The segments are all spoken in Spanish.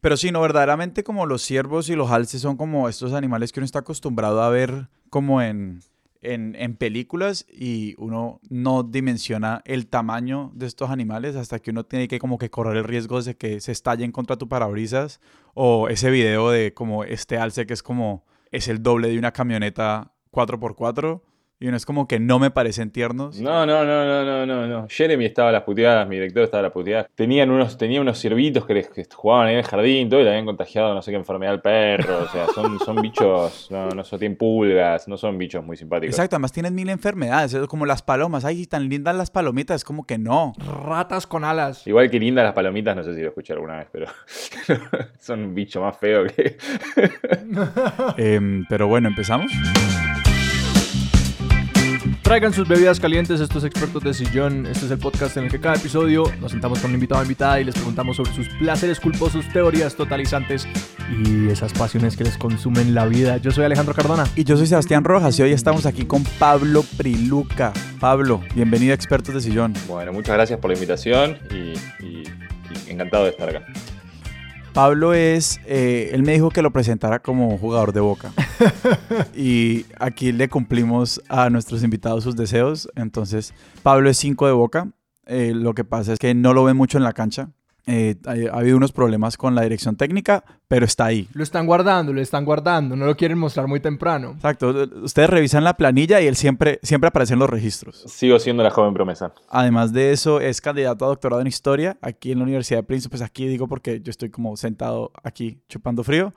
Pero sí, no, verdaderamente como los ciervos y los alces son como estos animales que uno está acostumbrado a ver como en, en, películas y uno no dimensiona el tamaño de estos animales hasta que uno tiene que como que correr el riesgo de que se estallen contra tu parabrisas o ese video de como este alce que es como es el doble de una camioneta 4x4 y uno es como que no me parecen tiernos. No, no, no, no, no, no, no. Jeremy estaba a las puteadas, mi director estaba a las puteadas. Tenían unos, tenía unos ciervitos que, les, que jugaban en el jardín, todo, y le habían contagiado no sé qué enfermedad al perro. O sea, son, son bichos, no, no son, tienen pulgas, no son bichos muy simpáticos. Exacto, además tienen mil enfermedades, es como las palomas. Ay, tan lindas las palomitas, es como que no. Ratas con alas. Igual que lindas las palomitas, no sé si lo escuché alguna vez, pero son un bicho más feo que... eh, pero bueno, ¿empezamos? Traigan sus bebidas calientes, estos expertos de sillón. Este es el podcast en el que cada episodio nos sentamos con un invitado o invitada y les preguntamos sobre sus placeres culposos, teorías totalizantes y esas pasiones que les consumen la vida. Yo soy Alejandro Cardona. Y yo soy Sebastián Rojas y hoy estamos aquí con Pablo Priluca. Pablo, bienvenido a Expertos de Sillón. Bueno, muchas gracias por la invitación y, y, y encantado de estar acá. Pablo es, eh, él me dijo que lo presentara como jugador de boca. y aquí le cumplimos a nuestros invitados sus deseos. Entonces, Pablo es 5 de boca. Eh, lo que pasa es que no lo ven mucho en la cancha. Eh, ha, ha, habido unos problemas con la dirección técnica, pero está ahí. Lo están guardando, lo están guardando, no lo quieren mostrar muy temprano. Exacto, ustedes revisan la planilla y él siempre, siempre aparece en los registros. Sigo siendo la joven promesa. Además de eso, es candidato a doctorado en historia aquí en la Universidad de Princeton, pues aquí digo porque yo estoy como sentado aquí chupando frío.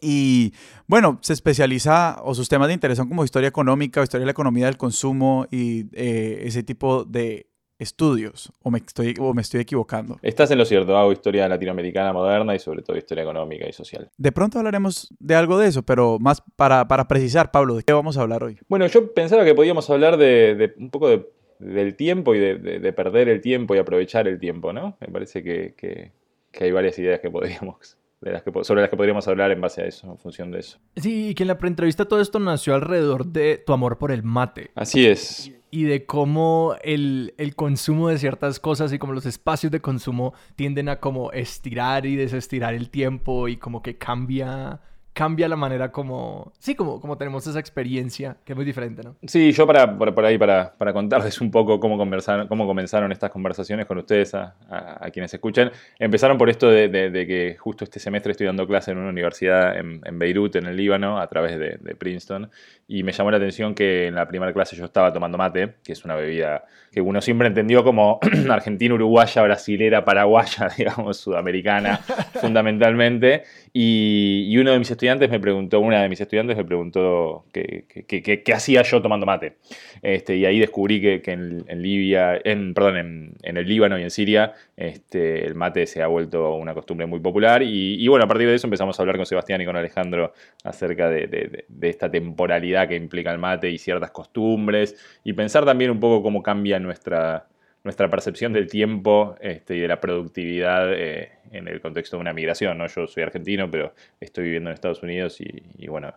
Y bueno, se especializa o sus temas de interés son como historia económica, historia de la economía del consumo y eh, ese tipo de estudios o me, estoy, o me estoy equivocando. Estás en lo cierto, hago historia latinoamericana moderna y sobre todo historia económica y social. De pronto hablaremos de algo de eso, pero más para, para precisar, Pablo, ¿de qué vamos a hablar hoy? Bueno, yo pensaba que podíamos hablar de, de un poco de, del tiempo y de, de, perder el tiempo y aprovechar el tiempo, ¿no? Me parece que, que, que hay varias ideas que podríamos de las que, sobre las que podríamos hablar en base a eso, en función de eso. Sí, y que en la preentrevista todo esto nació alrededor de tu amor por el mate. Así es. Y de cómo el, el, consumo de ciertas cosas y como los espacios de consumo tienden a como estirar y desestirar el tiempo y como que cambia cambia la manera como, sí, como, como tenemos esa experiencia, que es muy diferente, ¿no? Sí, yo para, por, por ahí, para, para, contarles un poco cómo, conversaron, cómo comenzaron estas conversaciones con ustedes, a, a, a quienes escuchan, empezaron por esto de, de, de, que justo este semestre estoy dando clase en una universidad en, en Beirut, en el Líbano, a través de, de, Princeton, y me llamó la atención que en la primera clase yo estaba tomando mate, que es una bebida que uno siempre entendió como argentina, uruguaya, brasilera, paraguaya, digamos, sudamericana, fundamentalmente, y, y uno de mis estudiantes me preguntó, una de mis estudiantes me preguntó qué, hacía yo tomando mate. Este, y ahí descubrí que, en, Libia, en, perdón, en, el Líbano y en Siria, este, el mate se ha vuelto una costumbre muy popular. Y, bueno, a partir de eso empezamos a hablar con Sebastián y con Alejandro acerca de, esta temporalidad que implica el mate y ciertas costumbres. Y pensar también un poco cómo cambia nuestra, nuestra percepción del tiempo este, y de la productividad eh, en el contexto de una migración. ¿no? Yo soy argentino, pero estoy viviendo en Estados Unidos y, bueno,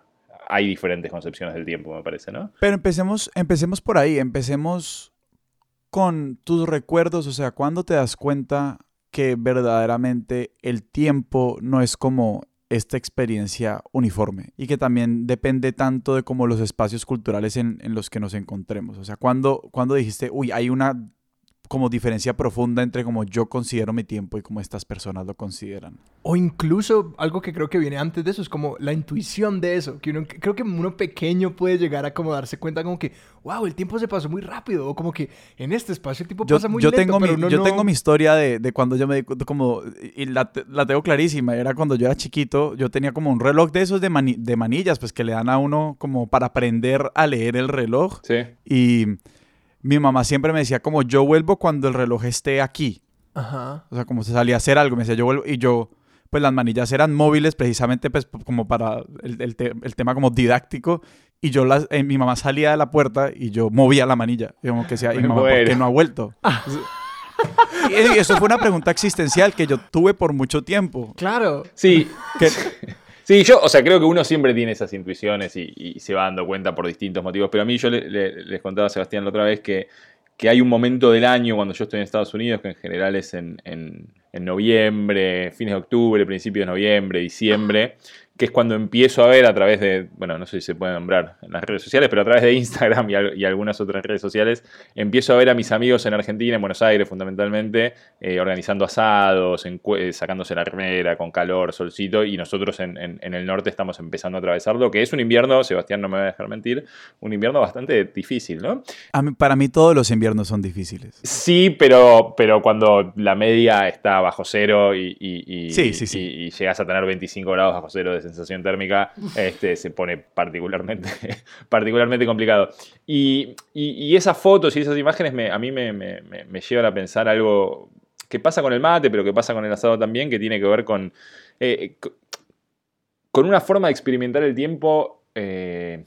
hay diferentes concepciones del tiempo, me parece, ¿no? Pero empecemos, empecemos por ahí, empecemos con tus recuerdos, o sea, ¿cuándo te das cuenta que verdaderamente el tiempo no es como esta experiencia uniforme y que también depende tanto de como los espacios culturales en, en los que nos encontremos. O sea, cuando, cuando dijiste, uy, hay una como diferencia profunda entre como yo considero mi tiempo y como estas personas lo consideran. O incluso algo que creo que viene antes de eso es como la intuición de eso, que uno, creo que uno pequeño puede llegar a como darse cuenta como que, wow, el tiempo se pasó muy rápido, o como que en este espacio el tiempo yo, pasa muy yo lento, tengo pero mi, uno Yo no... tengo mi historia de, de, cuando yo me di como, y la, la, tengo clarísima, era cuando yo era chiquito, yo tenía como un reloj de esos de, mani, de manillas, pues que le dan a uno como para aprender a leer el reloj. Sí. Y mi mamá siempre me decía como yo vuelvo cuando el reloj esté aquí. Ajá. O sea, como se salía a hacer algo, me decía yo vuelvo y yo, pues las manillas eran móviles precisamente pues como para el, el, te, el tema como didáctico y yo las, eh, mi mamá salía de la puerta y yo movía la manilla. Y como que decía, y mamá, bueno. ¿por qué no ha vuelto? y eso fue una pregunta existencial que yo tuve por mucho tiempo. Claro. Sí. Que, Sí, yo, o sea, creo que uno siempre tiene esas intuiciones y, y se va dando cuenta por distintos motivos, pero a mí yo le, le, les contaba a Sebastián la otra vez que que hay un momento del año cuando yo estoy en Estados Unidos, que en general es en, en noviembre, fines de octubre, principios de noviembre, diciembre, que es cuando empiezo a ver a través de, bueno, no sé si se puede nombrar en las redes sociales, pero a través de Instagram y, algunas otras redes sociales, empiezo a ver a mis amigos en Argentina, en Buenos Aires fundamentalmente, eh, organizando asados, eh, sacándose la remera con calor, solcito, y nosotros en, el norte estamos empezando a atravesarlo, que es un invierno, Sebastián no me va a dejar mentir, un invierno bastante difícil, ¿no? para mí todos los inviernos son difíciles. Sí, pero, pero cuando la media está bajo cero y, y, y llegas a tener 25 grados bajo cero de sensación térmica este, se pone particularmente, particularmente complicado. Y, esas fotos y esas imágenes a mí me, llevan a pensar algo que pasa con el mate, pero que pasa con el asado también, que tiene que ver con, eh, con una forma de experimentar el tiempo eh,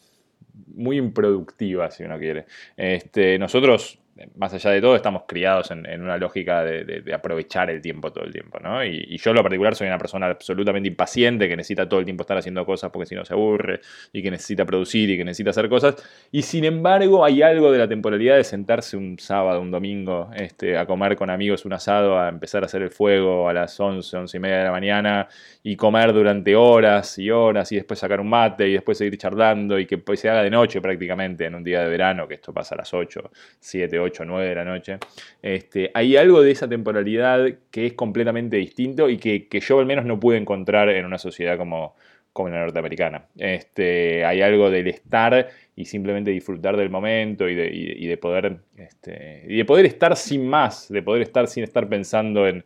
muy improductiva, si uno quiere. Este, nosotros más allá de todo, estamos criados en, una lógica de, aprovechar el tiempo todo el tiempo, ¿no? Y, yo, en lo particular, soy una persona absolutamente impaciente que necesita todo el tiempo estar haciendo cosas porque si no se aburre y que necesita producir y que necesita hacer cosas. Y sin embargo, hay algo de la temporalidad de sentarse un sábado, un domingo, este, a comer con amigos un asado, a empezar a hacer el fuego a las 11, 11 y media de la mañana y comer durante horas y horas y después sacar un mate y después seguir charlando y que pues, se haga de noche prácticamente en un día de verano, que esto pasa a las 8, 7, 8 8 o 9 de la noche, este, hay algo de esa temporalidad que es completamente distinto y que, yo al menos no pude encontrar en una sociedad como, como la norteamericana. Este, hay algo del estar y simplemente disfrutar del momento y de, poder, este, y de poder estar sin más, de poder estar sin estar pensando en,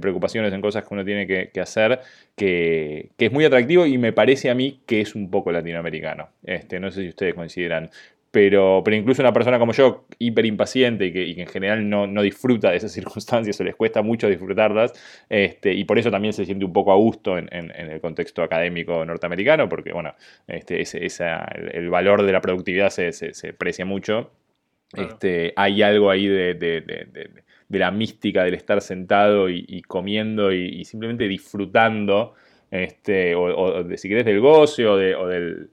preocupaciones, en cosas que uno tiene que, hacer, que, es muy atractivo y me parece a mí que es un poco latinoamericano. Este, no sé si ustedes consideran pero, pero incluso una persona como yo, hiper impaciente y que, en general no, disfruta de esas circunstancias o les cuesta mucho disfrutarlas, este, y por eso también se siente un poco a gusto en, el contexto académico norteamericano, porque bueno, este, el, valor de la productividad se, se, precia mucho. Este, hay algo ahí de, la mística del estar sentado y, comiendo y, simplemente disfrutando, este, o, de, si querés, del goce o, del,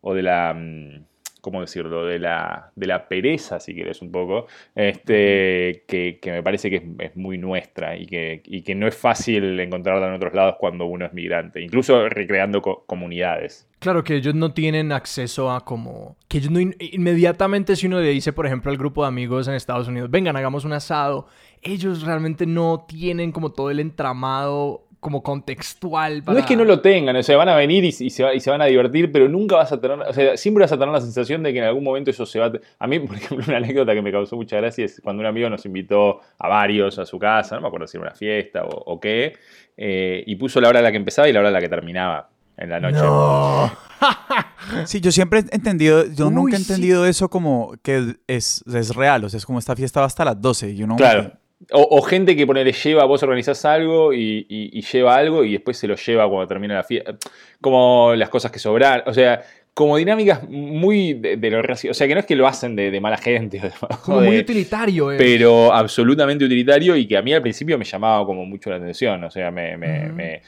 o de la mm, ¿cómo decirlo?, de la, de la pereza, si quieres un poco, este, que, me parece que es, muy nuestra y que, que, no es fácil encontrarla en otros lados cuando uno es migrante, incluso recreando comunidades. Claro, que ellos no tienen acceso a como... Que ellos no inmediatamente si uno le dice, por ejemplo, al grupo de amigos en Estados Unidos, vengan, hagamos un asado, ellos realmente no tienen como todo el entramado como contextual. No es que no lo tengan, o sea, van a venir y, se, van a divertir, pero nunca vas a tener, o sea, siempre vas a tener la sensación de que en algún momento eso se va a... A mí, por ejemplo, una anécdota que me causó mucha gracia es cuando un amigo nos invitó a varios a su casa, no me acuerdo si era una fiesta o, qué, eh, y puso la hora a la que empezaba y la hora a la que terminaba en la noche. sí, yo siempre he entendido, yo nunca he entendido eso como que es, es real, o sea, es como esta fiesta va hasta las 12 y uno... Claro. O, gente que pone, lleva, vos organizás algo y, y, lleva algo y después se lo lleva cuando termina la fiesta. Como las cosas que sobran. O sea, como dinámicas muy de, lo O sea, que no es que lo hacen de, mala gente. como muy utilitario, Pero absolutamente utilitario y que a mí al principio me llamaba como mucho la atención. O sea, me.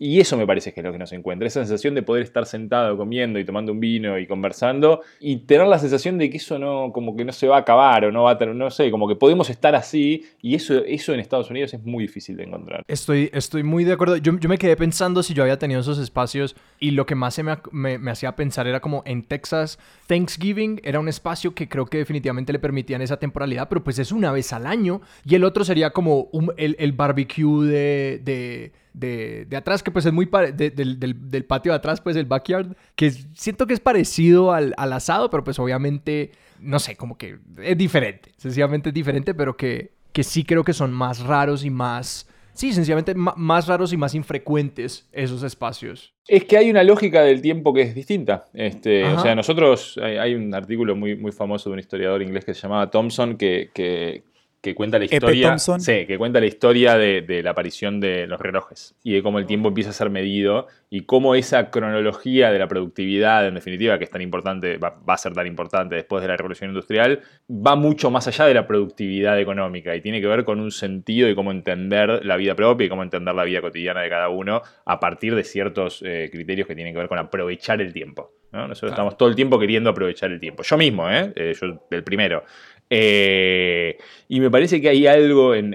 y eso me parece que es lo que nos encuentra. Esa sensación de poder estar sentado comiendo y tomando un vino y conversando y tener la sensación de que eso no, como que no se va a acabar o no va a tener, no sé, como que podemos estar así y eso, eso en Estados Unidos es muy difícil de encontrar. Estoy, estoy muy de acuerdo. Yo, me quedé pensando si yo había tenido esos espacios y lo que más se me, me hacía pensar era como en Texas. Thanksgiving era un espacio que creo que definitivamente le permitían esa temporalidad, pero pues es una vez al año. Y el otro sería como el, barbecue de, de, atrás, que pues es muy del, patio de atrás, pues el backyard, que siento que es parecido al, al, asado, pero pues obviamente, no sé, como que es diferente, sencillamente es diferente, pero que, que sí creo que son más raros y más sí, sencillamente más raros y más infrecuentes esos espacios. Es que hay una lógica del tiempo que es distinta. Este, o sea, nosotros, hay, un artículo muy, muy famoso de un historiador inglés que se llamaba Thompson que, que, que cuenta la historia. Sí, que cuenta la historia de, la aparición de los relojes y de cómo el tiempo empieza a ser medido y cómo esa cronología de la productividad, en definitiva, que es tan importante, va, a ser tan importante después de la revolución industrial, va mucho más allá de la productividad económica y tiene que ver con un sentido y cómo entender la vida propia y cómo entender la vida cotidiana de cada uno a partir de ciertos eh, criterios que tienen que ver con aprovechar el tiempo. Nosotros estamos todo el tiempo queriendo aprovechar el tiempo. Yo mismo, ¿eh? eh yo el primero. Eh, y me parece que hay algo en,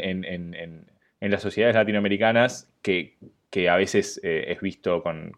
las sociedades latinoamericanas que, a veces eh, es visto con,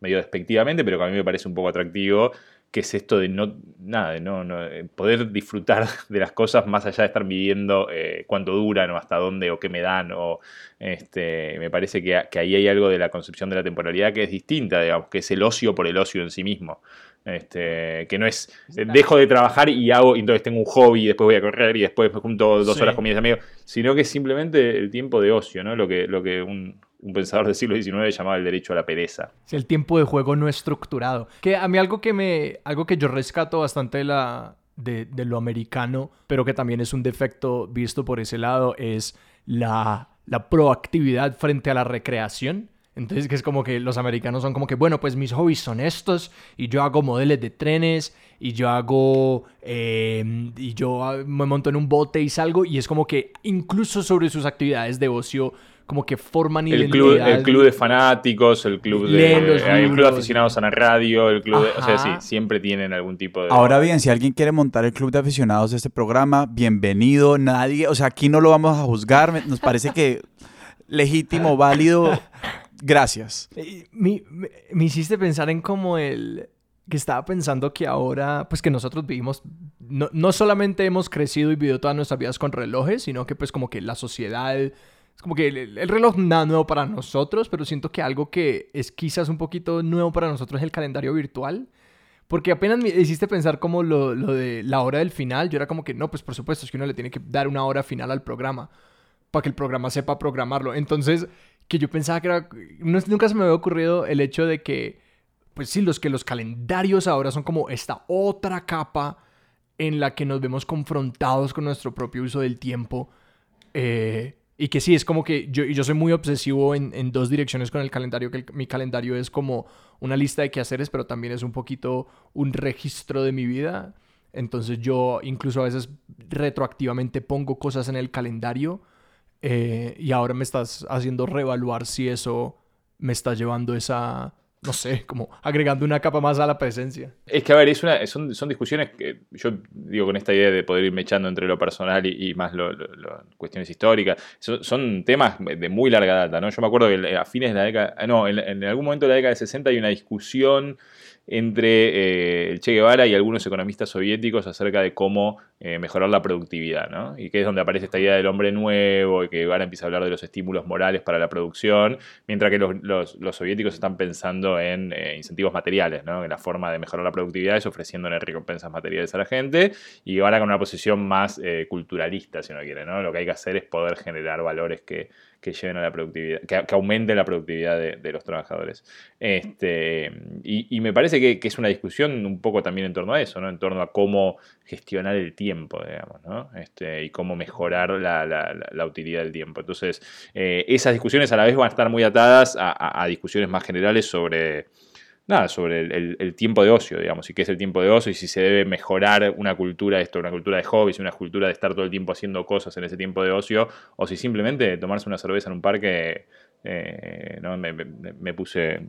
medio despectivamente, pero que a mí me parece un poco atractivo, que es esto de no, nada, de no, eh, poder disfrutar de las cosas más allá de estar midiendo cuánto duran o hasta dónde o qué me dan. O, este, me parece que, que, ahí hay algo de la concepción de la temporalidad que es distinta, digamos, que es el ocio por el ocio en sí mismo. Este, que no es, dejo de trabajar y hago, entonces tengo un hobby y después voy a correr y después me junto dos horas con mis amigos, sino que es simplemente el tiempo de ocio, ¿no? Lo que, lo que un, pensador del siglo XIX llamaba el derecho a la pereza. El tiempo de juego no estructurado. Que a mí algo que me, algo que yo rescato bastante de la, de, de lo americano, pero que también es un defecto visto por ese lado, es la, la proactividad frente a la recreación. Entonces, que es como que los americanos son como que, bueno, pues mis hobbies son estos, y yo hago modelos de trenes, y yo hago, em, y yo me monto en un bote y salgo, y es como que incluso sobre sus actividades de ocio, como que forman el Club, el club de fanáticos, el club de, el club de aficionados a la radio, el club de, o sea, sí, siempre tienen algún tipo de... Ahora bien, si alguien quiere montar el club de aficionados de este programa, bienvenido, nadie, o sea, aquí no lo vamos a juzgar, nos parece que legítimo, válido, Gracias. Me, me, hiciste pensar en como el que estaba pensando que ahora, pues que nosotros vivimos, no, no, solamente hemos crecido y vivido todas nuestras vidas con relojes, sino que pues como que la sociedad, es como que el, reloj nada nuevo para nosotros, pero siento que algo que es quizás un poquito nuevo para nosotros es el calendario virtual. Porque apenas me hiciste pensar como lo, lo de la hora del final, yo era como que no, pues por supuesto es que uno le tiene que dar una hora final al programa para que el programa sepa programarlo. Entonces, que yo pensaba que era... nunca se me había ocurrido el hecho de que, pues sí, los que los calendarios ahora son como esta otra capa en la que nos vemos confrontados con nuestro propio uso del tiempo. Eh, y que sí, es como que yo, yo soy muy obsesivo en, dos direcciones con el calendario, que mi calendario es como una lista de quehaceres, pero también es un poquito un registro de mi vida. Entonces yo incluso a veces retroactivamente pongo cosas en el calendario eh, y ahora me estás haciendo reevaluar si eso me está llevando esa, no sé, como agregando una capa más a la presencia. Es que, a ver, es una, son, son discusiones que yo digo con esta idea de poder irme echando entre lo personal y, más lo, cuestiones históricas. son temas de muy larga data, ¿no? Yo me acuerdo que a fines de la década, no, en, algún momento de la década de 60 hay una discusión entre eh, el Che Guevara y algunos economistas soviéticos acerca de cómo eh, mejorar la productividad, ¿no? Y que es donde aparece esta idea del hombre nuevo y que Guevara empieza a hablar de los estímulos morales para la producción, mientras que los, soviéticos están pensando en eh, incentivos materiales, ¿no? La forma de mejorar la productividad es ofreciéndole recompensas materiales a la gente y Guevara con una posición más culturalista, si uno quiere, ¿no? Lo que hay que hacer es poder generar valores que que lleven a la productividad, que, aumente la productividad de, los trabajadores. Este, y, me parece que, es una discusión un poco también en torno a eso, ¿no? En torno a cómo gestionar el tiempo, digamos, ¿no? Este, y cómo mejorar la, utilidad del tiempo. Entonces, eh, esas discusiones a la vez van a estar muy atadas a discusiones más generales sobre nada, sobre el, tiempo de ocio, digamos, y qué es el tiempo de ocio y si se debe mejorar una cultura, esto, una cultura de hobbies, una cultura de estar todo el tiempo haciendo cosas en ese tiempo de ocio, o si simplemente tomarse una cerveza en un parque, eh, ¿no? me, puse,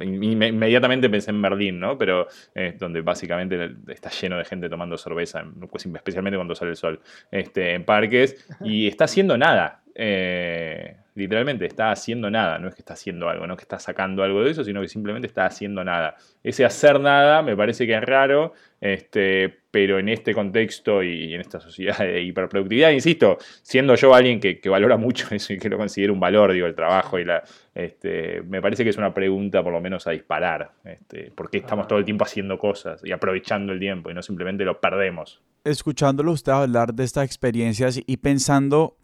inmediatamente pensé en Berlín, ¿no? Pero eh, donde básicamente está lleno de gente tomando cerveza, pues, especialmente cuando sale el sol, este, en parques, y está haciendo nada. Eh, literalmente está haciendo nada, no es que está haciendo algo, no es que está sacando algo de eso, sino que simplemente está haciendo nada. Ese hacer nada me parece que es raro, este, pero en este contexto y en esta sociedad de hiperproductividad, insisto, siendo yo alguien que, valora mucho eso y que lo considero un valor, digo, el trabajo y la, este, me parece que es una pregunta por lo menos a disparar, este, ¿por qué estamos todo el tiempo haciendo cosas y aprovechando el tiempo y no simplemente lo perdemos? Escuchándolo usted hablar de estas experiencias y pensando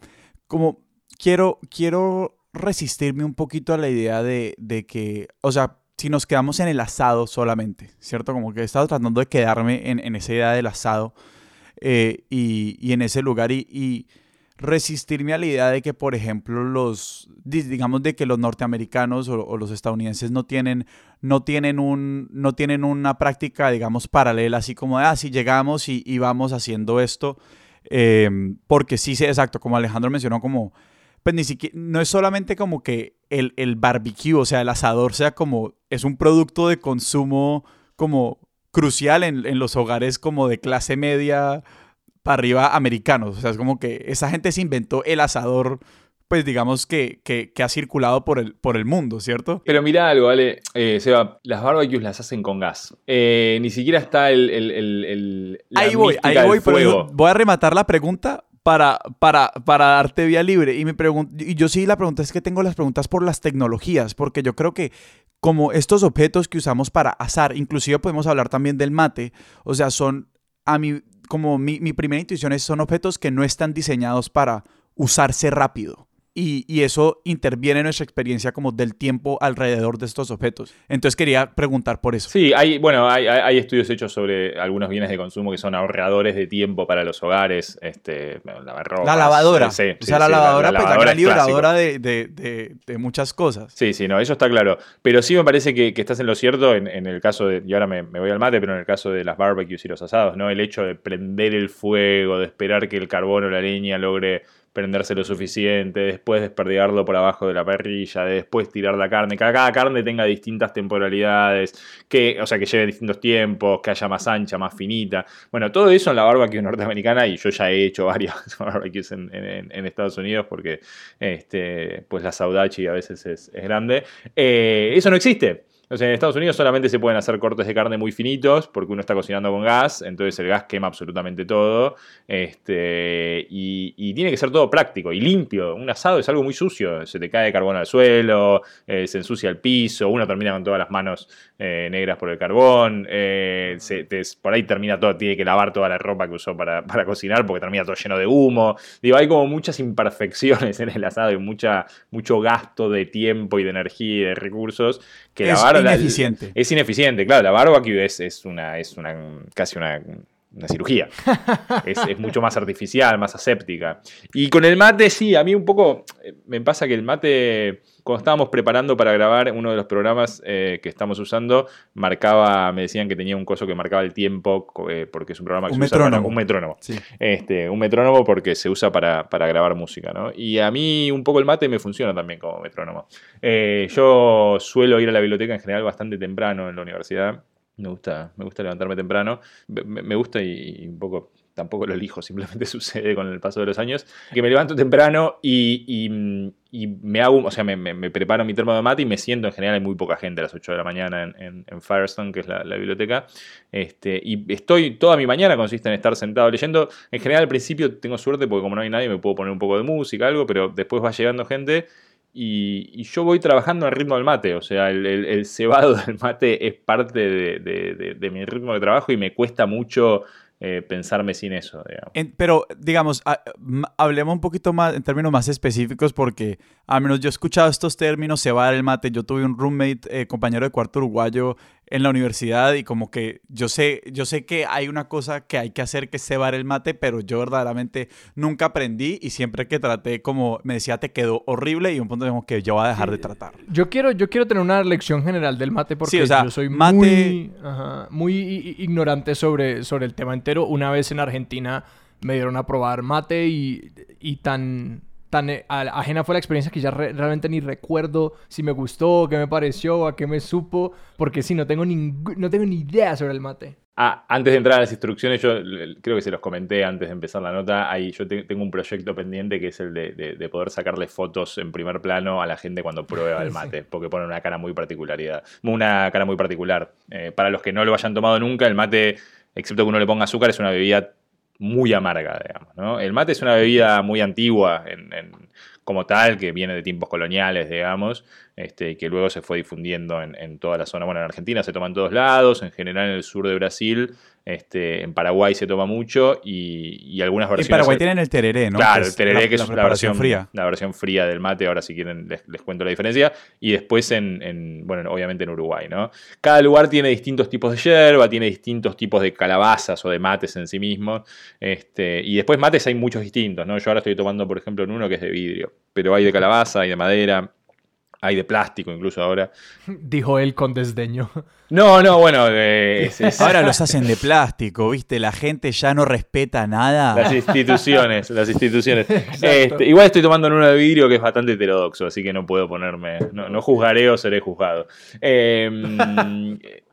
como quiero, quiero resistirme un poquito a la idea de, que, o sea, si nos quedamos en el asado solamente, ¿cierto? Como que he estado tratando de quedarme en, esa idea del asado eh, y, en ese lugar y, resistirme a la idea de que, por ejemplo, los, digamos, de que los norteamericanos o, los estadounidenses no tienen, no tienen, un, no tienen una práctica, digamos, paralela, así como de, ah, si llegamos y, vamos haciendo esto, eh, porque sí, exacto, como Alejandro mencionó, como pues ni siquiera, no es solamente como que el, el barbecue, o sea, el asador sea como, es un producto de consumo como crucial en, en los hogares como de clase media para arriba americanos. O sea, es como que esa gente se inventó el asador pues digamos que, que, ha circulado por el, por el mundo, ¿cierto? Pero mira algo, ¿vale? Eh, Seba, las barbecues las hacen con gas. Eh, ni siquiera está el... el, el, ahí voy, ahí voy, pero voy a rematar la pregunta para, para, para darte vía libre. Y, me y yo sí la pregunta es que tengo las preguntas por las tecnologías, porque yo creo que como estos objetos que usamos para asar, inclusive podemos hablar también del mate, o sea, son, a mí, como mi, mi primera intuición es, son objetos que no están diseñados para usarse rápido y, eso interviene en nuestra experiencia como del tiempo alrededor de estos objetos. Entonces quería preguntar por eso. Sí, hay, bueno, hay, estudios hechos sobre algunos bienes de consumo que son ahorradores de tiempo para los hogares, este, la lavadora. Sí, o sea, la, lavadora, pues, la, gran liberadora de, de, de, muchas cosas. Sí, sí, no, eso está claro. Pero sí me parece que, que estás en lo cierto en, en, el caso de, y ahora me, me voy al mate, pero en el caso de las barbecues y los asados, ¿no? El hecho de prender el fuego, de esperar que el carbón o la leña logre prenderse lo suficiente, después desperdigarlo por abajo de la parrilla, después tirar la carne, que cada carne tenga distintas temporalidades, que, o sea, que lleve distintos tiempos, que haya más ancha, más finita. Bueno, todo eso en la barbecue norteamericana, y yo ya he hecho varias barbecues en, en, Estados Unidos porque este, pues la saudachi a veces es, grande. Eh, eso no existe. O sea, en Estados Unidos solamente se pueden hacer cortes de carne muy finitos porque uno está cocinando con gas, entonces el gas quema absolutamente todo. Este, y, tiene que ser todo práctico y limpio. Un asado es algo muy sucio, se te cae carbón al suelo, eh, se ensucia el piso, uno termina con todas las manos eh, negras por el carbón, eh, por ahí termina todo, tiene que lavar toda la ropa que usó para, cocinar porque termina todo lleno de humo. Digo, hay como muchas imperfecciones en el asado y mucha, mucho gasto de tiempo y de energía y de recursos que lavar ineficiente. es ineficiente, claro. La barbecue es, es, una, es una, casi una, cirugía. es, mucho más artificial, más aséptica. Y con el mate, sí, a mí un poco eh, me pasa que el mate, cuando estábamos preparando para grabar uno de los programas eh, que estamos usando, marcaba, me decían que tenía un coso que marcaba el tiempo, eh, porque es un programa que un se metrónomo. usa para, un metrónomo. Este, un metrónomo porque se usa para, grabar música, ¿no? Y a mí un poco el mate me funciona también como metrónomo. yo suelo ir a la biblioteca en general bastante temprano en la universidad. Me gusta, me gusta levantarme temprano. Me, gusta y, un poco tampoco lo elijo, simplemente sucede con el paso de los años, que me levanto temprano y, me hago, o sea, me, preparo mi termo de mate y me siento, en general hay muy poca gente a las 8 de la mañana en, Firestone, que es la, biblioteca, este, y estoy, toda mi mañana consiste en estar sentado leyendo, en general al principio tengo suerte porque como no hay nadie me puedo poner un poco de música, algo, pero después va llegando gente y, yo voy trabajando al ritmo del mate, o sea, el, cebado del mate es parte de, mi ritmo de trabajo y me cuesta mucho eh, pensarme sin eso. pero, digamos, hablemos un poquito más en términos más específicos porque, al menos yo he escuchado estos términos, cebar el mate. Yo tuve un roommate, eh, compañero de cuarto uruguayo en la universidad y como que yo sé, yo sé que hay una cosa que hay que hacer que es cebar el mate, pero yo verdaderamente nunca aprendí y siempre que traté como me decía te quedó horrible y un punto como que yo voy a dejar de tratar. Yo quiero, yo quiero tener una lección general del mate porque yo soy muy, muy ignorante sobre, sobre el tema entero. Una vez en Argentina me dieron a probar mate y, y tan tan eh, ajena fue la experiencia que ya realmente ni recuerdo si me gustó, qué me pareció, a qué me supo, porque sí, no tengo, no tengo ni idea sobre el mate. Ah, antes de entrar a las instrucciones, yo creo que se los comenté antes de empezar la nota, ahí yo tengo un proyecto pendiente que es el de, poder sacarle fotos en primer plano a la gente cuando prueba el mate, porque pone una cara muy particularidad, una cara muy particular. Eh, para los que no lo hayan tomado nunca, el mate, excepto que uno le ponga azúcar, es una bebida muy amarga, digamos. ¿no? El mate es una bebida muy antigua en, como tal, que viene de tiempos coloniales, digamos, este, que luego se fue difundiendo en, en, toda la zona. Bueno, en Argentina se toma en todos lados, en general en el sur de Brasil este, en Paraguay se toma mucho y, algunas versiones. En Paraguay tienen el tereré, ¿no? Claro, el tereré, que es la, versión fría. La versión fría del mate, ahora si quieren les, cuento la diferencia. Y después en, bueno, obviamente en Uruguay, ¿no? Cada lugar tiene distintos tipos de yerba, tiene distintos tipos de calabazas o de mates en sí mismos. Este, y después mates hay muchos distintos, ¿no? Yo ahora estoy tomando, por ejemplo, en uno que es de vidrio, pero hay de calabaza, hay de madera, Hay de plástico incluso ahora. Dijo él con desdeño. No, no, bueno. eh, es- es- Ahora los hacen de plástico, ¿viste? La gente ya no respeta nada. Las instituciones, las instituciones. Este, igual estoy tomando en uno de vidrio que es bastante heterodoxo, así que no puedo ponerme. No, no juzgaré o seré juzgado. Eh,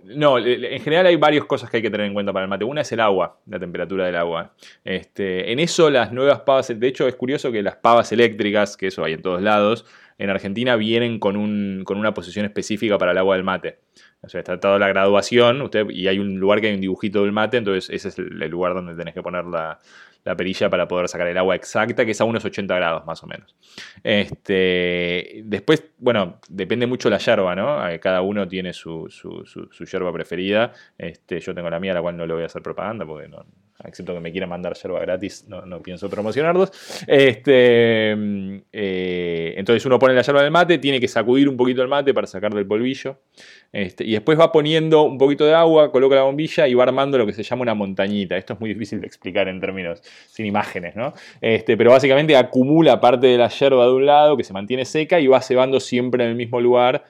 no, en general hay varias cosas que hay que tener en cuenta para el mate. Una es el agua, la temperatura del agua. Este, en eso las nuevas pavas, de hecho es curioso que las pavas eléctricas, que eso hay en todos lados, en Argentina vienen con, un, con una posición específica para el agua del mate. O sea, está toda la graduación usted, y hay un lugar que hay un dibujito del mate, entonces ese es el, lugar donde tenés que poner la, la perilla para poder sacar el agua exacta, que es a unos 80 grados más o menos. Este, después, bueno, depende mucho la yerba, ¿no? Eh, Cada uno tiene su, su, su- su yerba preferida. Este, yo tengo la mía, la cual no le voy a hacer propaganda, porque no, excepto que me quieran mandar yerba gratis, no, no pienso promocionarlos. Este, eh, entonces uno pone la yerba en el mate, tiene que sacudir un poquito el mate para sacarle el polvillo. Este, y después va poniendo un poquito de agua, coloca la bombilla y va armando lo que se llama una montañita. Esto es muy difícil de explicar en términos sin imágenes, ¿no? Este, pero básicamente acumula parte de la yerba de un lado que se mantiene seca y va cebando siempre en el mismo lugar,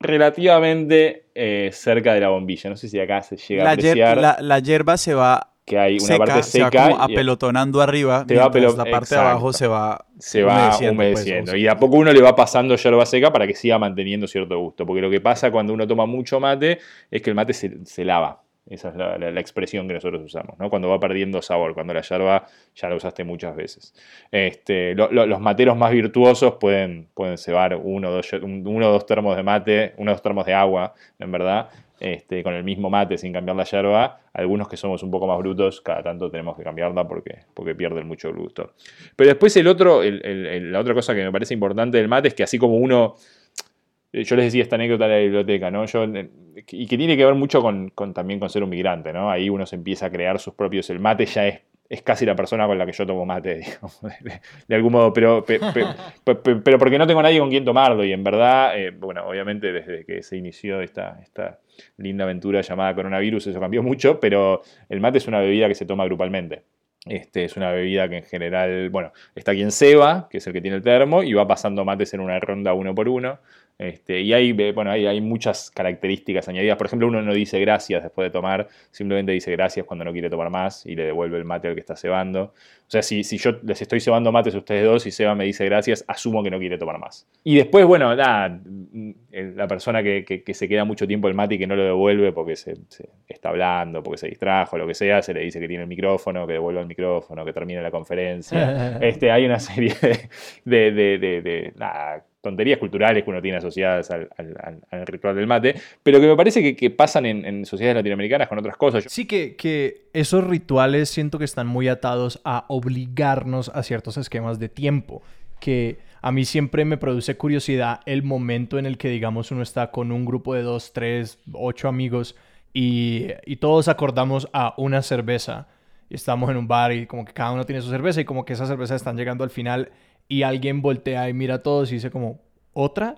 relativamente eh, cerca de la bombilla. No sé si acá se llega a La, apreciar la- la hierba se va que hay una seca, parte se va seca como y apelotonando arriba, va apelo- la parte exacto. de abajo se va se va humedeciendo, humedeciendo. pues, o sea. y de a poco uno le va pasando yerba seca para que siga manteniendo cierto gusto. Porque lo que pasa cuando uno toma mucho mate es que el mate se, se lava. Esa es la, expresión que nosotros usamos, ¿no? Cuando va perdiendo sabor, cuando la yerba ya la usaste muchas veces. Este, lo- lo- los materos más virtuosos pueden, pueden cebar uno o dos, termos de mate, uno o dos termos de agua, en verdad, este, con el mismo mate sin cambiar la yerba. Algunos que somos un poco más brutos, cada tanto tenemos que cambiarla porque, porque pierden mucho gusto. Pero después el otro, la otra cosa que me parece importante del mate es que así como uno, yo les decía esta anécdota de la biblioteca, ¿no? Yo, eh, y que tiene que ver mucho con, con- también con ser un migrante, ¿no? Ahí uno se empieza a crear sus propios, el mate ya es, es casi la persona con la que yo tomo mate, digamos, de, de algún modo, pero, pe- pe- pe- pe- pero porque no tengo nadie con quien tomarlo y en verdad, eh, bueno, obviamente desde que se inició esta, esta linda aventura llamada coronavirus, eso cambió mucho, pero el mate es una bebida que se toma grupalmente. Este, es una bebida que en general, bueno, está quien Seba, que es el que tiene el termo, y va pasando mates en una ronda uno por uno. Este, y hay, eh, bueno, hay, hay muchas características añadidas. Por ejemplo, uno no dice gracias después de tomar, simplemente dice gracias cuando no quiere tomar más y le devuelve el mate al que está cebando. O sea, si, si yo les estoy cebando mates a ustedes dos y Seba me dice gracias, asumo que no quiere tomar más. Y después, bueno, nada, mm, la persona que, que- que se queda mucho tiempo el mate y que no lo devuelve porque se, se está hablando, porque se distrajo, lo que sea, se le dice que tiene el micrófono, que devuelva el micrófono, que termine la conferencia. Este, hay una serie de, de- de- de- de, nada, tonterías culturales que uno tiene asociadas al, al- al- al ritual del mate, pero que me parece que, pasan en, sociedades latinoamericanas con otras cosas. Sí, que, que esos rituales siento que están muy atados a obligarnos a ciertos esquemas de tiempo. Que a mí siempre me produce curiosidad el momento en el que, digamos, uno está con un grupo de dos, tres, ocho amigos y, y todos acordamos a una cerveza. Y estamos en un bar y como que cada uno tiene su cerveza y como que esas cervezas están llegando al final y alguien voltea y mira a todos y dice como, ¿otra?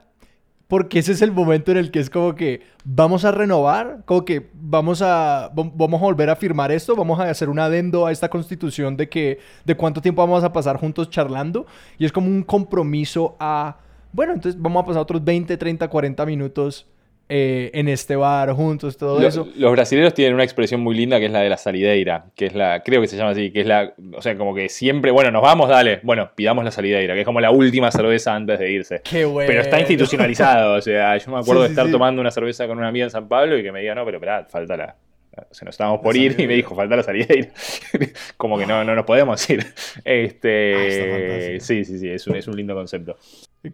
Porque ese es el momento en el que es como que vamos a renovar, como que vamos a vam- vamos a volver a firmar esto, vamos a hacer un adendo a esta constitución de que de cuánto tiempo vamos a pasar juntos charlando y es como un compromiso a bueno, entonces vamos a pasar otros 20, 30, 40 minutos eh, en este bar juntos, todo Lo- eso. Los brasileños tienen una expresión muy linda que es la de la salideira, que es la, creo que se llama así, que es la, o sea, como que siempre, bueno, nos vamos, dale, bueno, pidamos la salideira, que es como la última cerveza antes de irse. Qué bueno. Pero está institucionalizado, o sea, yo me acuerdo Sí, de estar sí. tomando una cerveza con una amiga en San Pablo y que me diga, no, pero esperá, falta la... O sea, nos estábamos por ir y me dijo, falta la salideira. como que no, no nos podemos ir. Ah, está Este, fantástico. sí, sí, sí, es un, es un lindo concepto.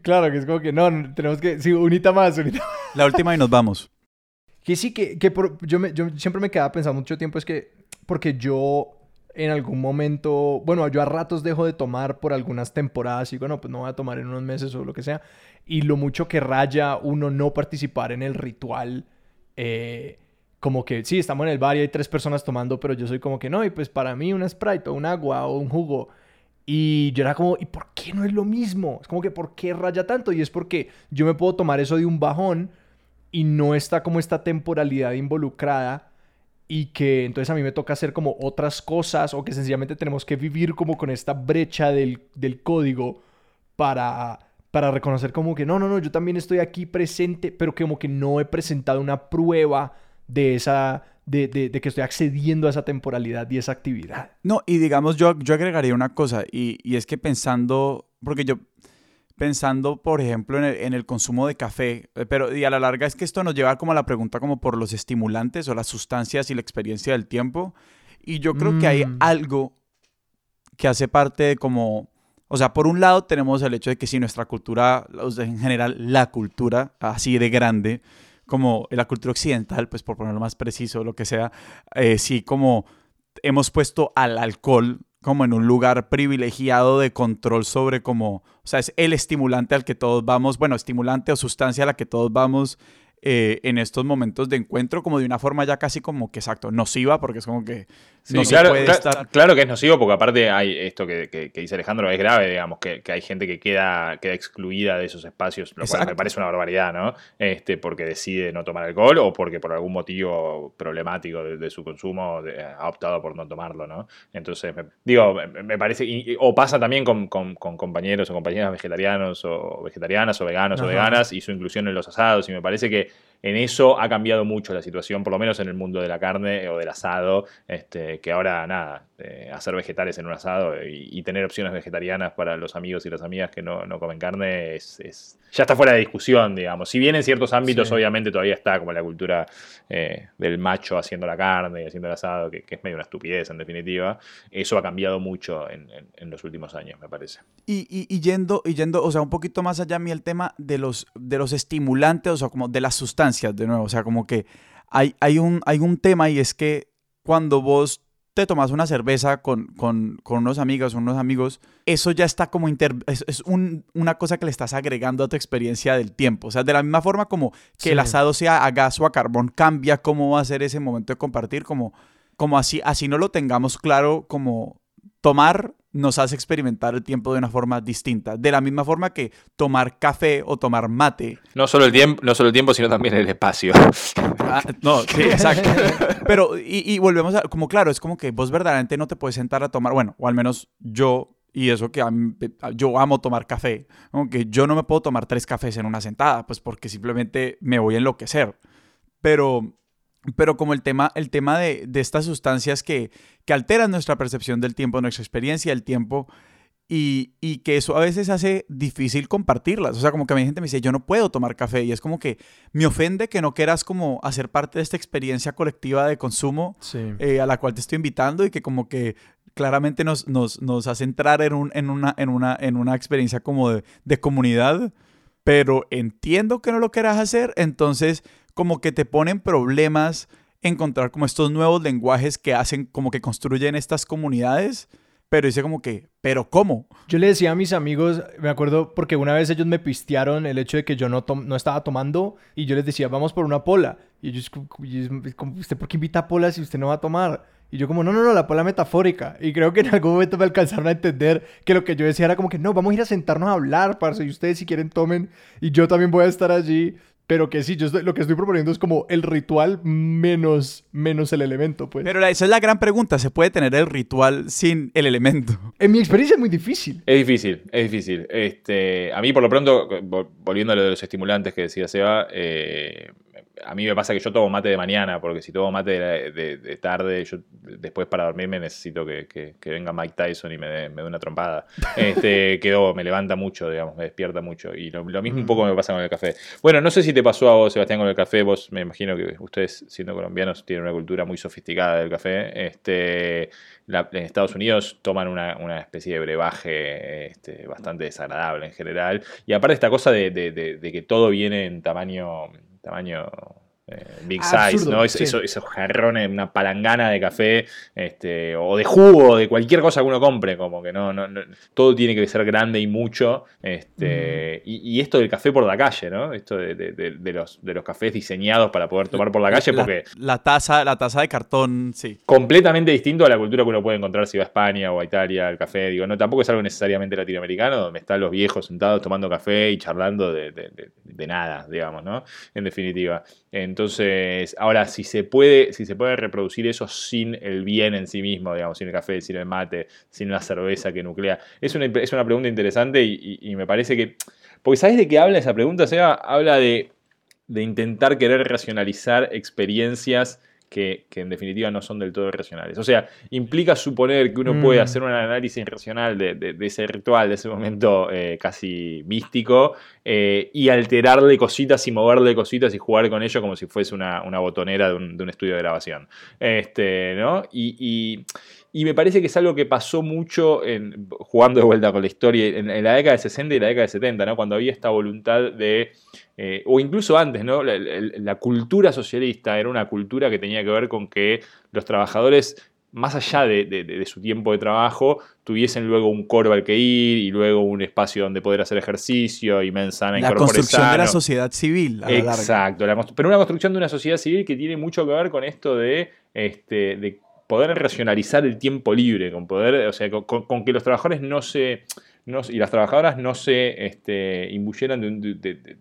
Claro, que es como que no, no, tenemos que sí, unita más, unita La última y nos vamos. Que sí, que, que por- yo, me- yo siempre me quedaba pensando mucho tiempo, es que, porque yo en algún momento, bueno, yo a ratos dejo de tomar por algunas temporadas y bueno, pues no voy a tomar en unos meses o lo que sea, y lo mucho que raya uno no participar en el ritual, eh, como que sí, estamos en el bar y hay tres personas tomando, pero yo soy como que no, y pues para mí una Sprite o un agua o un jugo. Y yo era como, ¿y por qué no es lo mismo? Es como que, ¿por qué raya tanto? Y es porque yo me puedo tomar eso de un bajón y no está como esta temporalidad involucrada y que entonces a mí me toca hacer como otras cosas o que sencillamente tenemos que vivir como con esta brecha del, del código para, para reconocer como que no, no, no, yo también estoy aquí presente, pero como que no he presentado una prueba de esa, de, de, de, que estoy accediendo a esa temporalidad y esa actividad. No, y digamos, yo, yo agregaría una cosa, y, y es que pensando, porque yo, pensando, por ejemplo, en el, en el, consumo de café, eh, pero y a la larga es que esto nos lleva como a la pregunta como por los estimulantes o las sustancias y la experiencia del tiempo, y yo creo mm. que hay mm. algo que hace parte de como o sea, por un lado tenemos el hecho de que si nuestra cultura, en general la cultura así de grande, como la cultura occidental, pues por ponerlo más preciso, lo que sea, eh, sí como hemos puesto al alcohol como en un lugar privilegiado de control sobre como, o sea, es el estimulante al que todos vamos, bueno, estimulante o sustancia a la que todos vamos eh, en estos momentos de encuentro como de una forma ya casi como que exacto, nociva, porque es como que no claro, se puede estar... claro que es nocivo, porque aparte hay esto que, que, dice Alejandro, es grave, digamos, que, que, hay gente que queda, queda excluida de esos espacios, lo cual me parece una barbaridad, ¿no? Este, porque decide no tomar alcohol o porque por algún motivo problemático de, su consumo ha optado por no tomarlo, ¿no? Entonces, digo, me parece, o pasa también con, con, compañeros o compañeras vegetarianos o vegetarianas o veganos o veganas y su inclusión en los asados, y me parece que en eso ha cambiado mucho la situación, por lo menos en el mundo de la carne o del asado, este, que ahora nada, eh, hacer vegetales en un asado y, tener opciones vegetarianas para los amigos y las amigas que no, comen carne es, ya está fuera de discusión, digamos. Si bien en ciertos ámbitos obviamente todavía está como la cultura eh, del macho haciendo la carne y haciendo el asado, que, es medio una estupidez en definitiva, eso ha cambiado mucho en, los últimos años, me parece. Y, yendo, y yendo, o sea, un poquito más allá a mí el tema de los, de los estimulantes, o sea, como de las sustancias, de nuevo, o sea, como que hay, hay, un, hay un tema y es que cuando vos te tomas una cerveza con, con, con unos amigos, unos amigos, eso ya está como inter, es, es un, una cosa que le estás agregando a tu experiencia del tiempo. O sea, de la misma forma como que el asado sea a gas o a carbón, cambia cómo va a ser ese momento de compartir, como, como así, así no lo tengamos claro, como tomar nos hace experimentar el tiempo de una forma distinta. De la misma forma que tomar café o tomar mate. No solo el tiempo, no solo el tiempo sino también el espacio. Ah, no, sí, exacto. Pero, y, volvemos a, como claro, es como que vos verdaderamente no te puedes sentar a tomar, bueno, o al menos yo, y eso que yo amo tomar café, aunque yo no me puedo tomar tres cafés en una sentada, pues porque simplemente me voy a enloquecer. Pero pero como el tema, el tema de, de estas sustancias que, que, alteran nuestra percepción del tiempo, nuestra experiencia del tiempo, y, y, que eso a veces hace difícil compartirlas. O sea, como que a mi gente me dice, yo no puedo tomar café, y es como que me ofende que no quieras como hacer parte de esta experiencia colectiva de consumo eh, a la cual te estoy invitando y que como que claramente nos, nos, nos hace entrar en, un, en, una, en, una, en una experiencia como de, de comunidad, pero entiendo que no lo quieras hacer, entonces como que te ponen problemas encontrar como estos nuevos lenguajes que hacen como que construyen estas comunidades, pero dice como que, pero ¿cómo? Yo le decía a mis amigos, me acuerdo porque una vez ellos me pistearon el hecho de que yo no, no estaba tomando y yo les decía, vamos por una pola. Y ellos, ¿usted por qué invita a pola si usted no va a tomar? Y yo como, no, no, no, la pola metafórica. Y creo que en algún momento me alcanzaron a entender que lo que yo decía era como que, no, vamos a ir a sentarnos a hablar, parce, y ustedes si quieren tomen, y yo también voy a estar allí pero que sí, yo lo que estoy proponiendo es como el ritual menos, menos el elemento, pues. Pero esa es la gran pregunta, ¿se puede tener el ritual sin el elemento? En mi experiencia es muy difícil. Es difícil, es difícil. Este, a mí, por lo pronto, volviendo a lo de los estimulantes que decía Seba, eh, a mí me pasa que yo tomo mate de mañana, porque si tomo mate de, tarde, yo después para dormirme necesito que, venga Mike Tyson y me dé, me una trompada. Este, quedó, me levanta mucho, digamos, me despierta mucho. Y lo, mismo un poco me pasa con el café. Bueno, no sé si te pasó a vos, Sebastián, con el café. Vos me imagino que ustedes, siendo colombianos, tienen una cultura muy sofisticada del café. Este, en Estados Unidos toman una, especie de brebaje este, bastante desagradable en general. Y aparte esta cosa de, de que todo viene en tamaño tamaño eh, big size, ¿no? esos jarrones, una palangana de café, este, o de jugo, de cualquier cosa que uno compre, como que no, no, todo tiene que ser grande y mucho. Este, y, esto del café por la calle, ¿no? Esto de, los, de los cafés diseñados para poder tomar por la calle, porque. La, taza, la taza de cartón, sí. Completamente distinto a la cultura que uno puede encontrar si va a España o a Italia, el café. Digo, no, tampoco es algo necesariamente latinoamericano, donde están los viejos sentados tomando café y charlando de, nada, digamos, ¿no? En definitiva. Entonces, ahora, si se, puede, si se puede reproducir eso sin el bien en sí mismo, digamos, sin el café, sin el mate, sin la cerveza que nuclea, es una, es una pregunta interesante y, me parece que... Porque ¿sabes de qué habla esa pregunta? Seba? habla de, de intentar querer racionalizar experiencias que, en definitiva no son del todo racionales. O sea, implica suponer que uno puede mm. hacer un análisis racional de, ese ritual, de ese momento eh, casi místico, eh, y alterarle cositas y moverle cositas y jugar con ello como si fuese una, botonera de un, estudio de grabación. Este, ¿no? y, me parece que es algo que pasó mucho en, jugando de vuelta con la historia en, en, la década de 60 y la década de 70, ¿no? cuando había esta voluntad de eh, o incluso antes, ¿no? La, cultura socialista era una cultura que tenía que ver con que los trabajadores, más allá de, su tiempo de trabajo, tuviesen luego un coro al que ir y luego un espacio donde poder hader ejercicio y mensana La construcción de la sociedad civil. A Exacto, pero una construcción de una sociedad civil que tiene mucho que ver con esto de, este, de poder racionalizar el tiempo libre, con poder, o sea, con, que los trabajadores no se, y las trabajadoras no se este, imbuyeran de,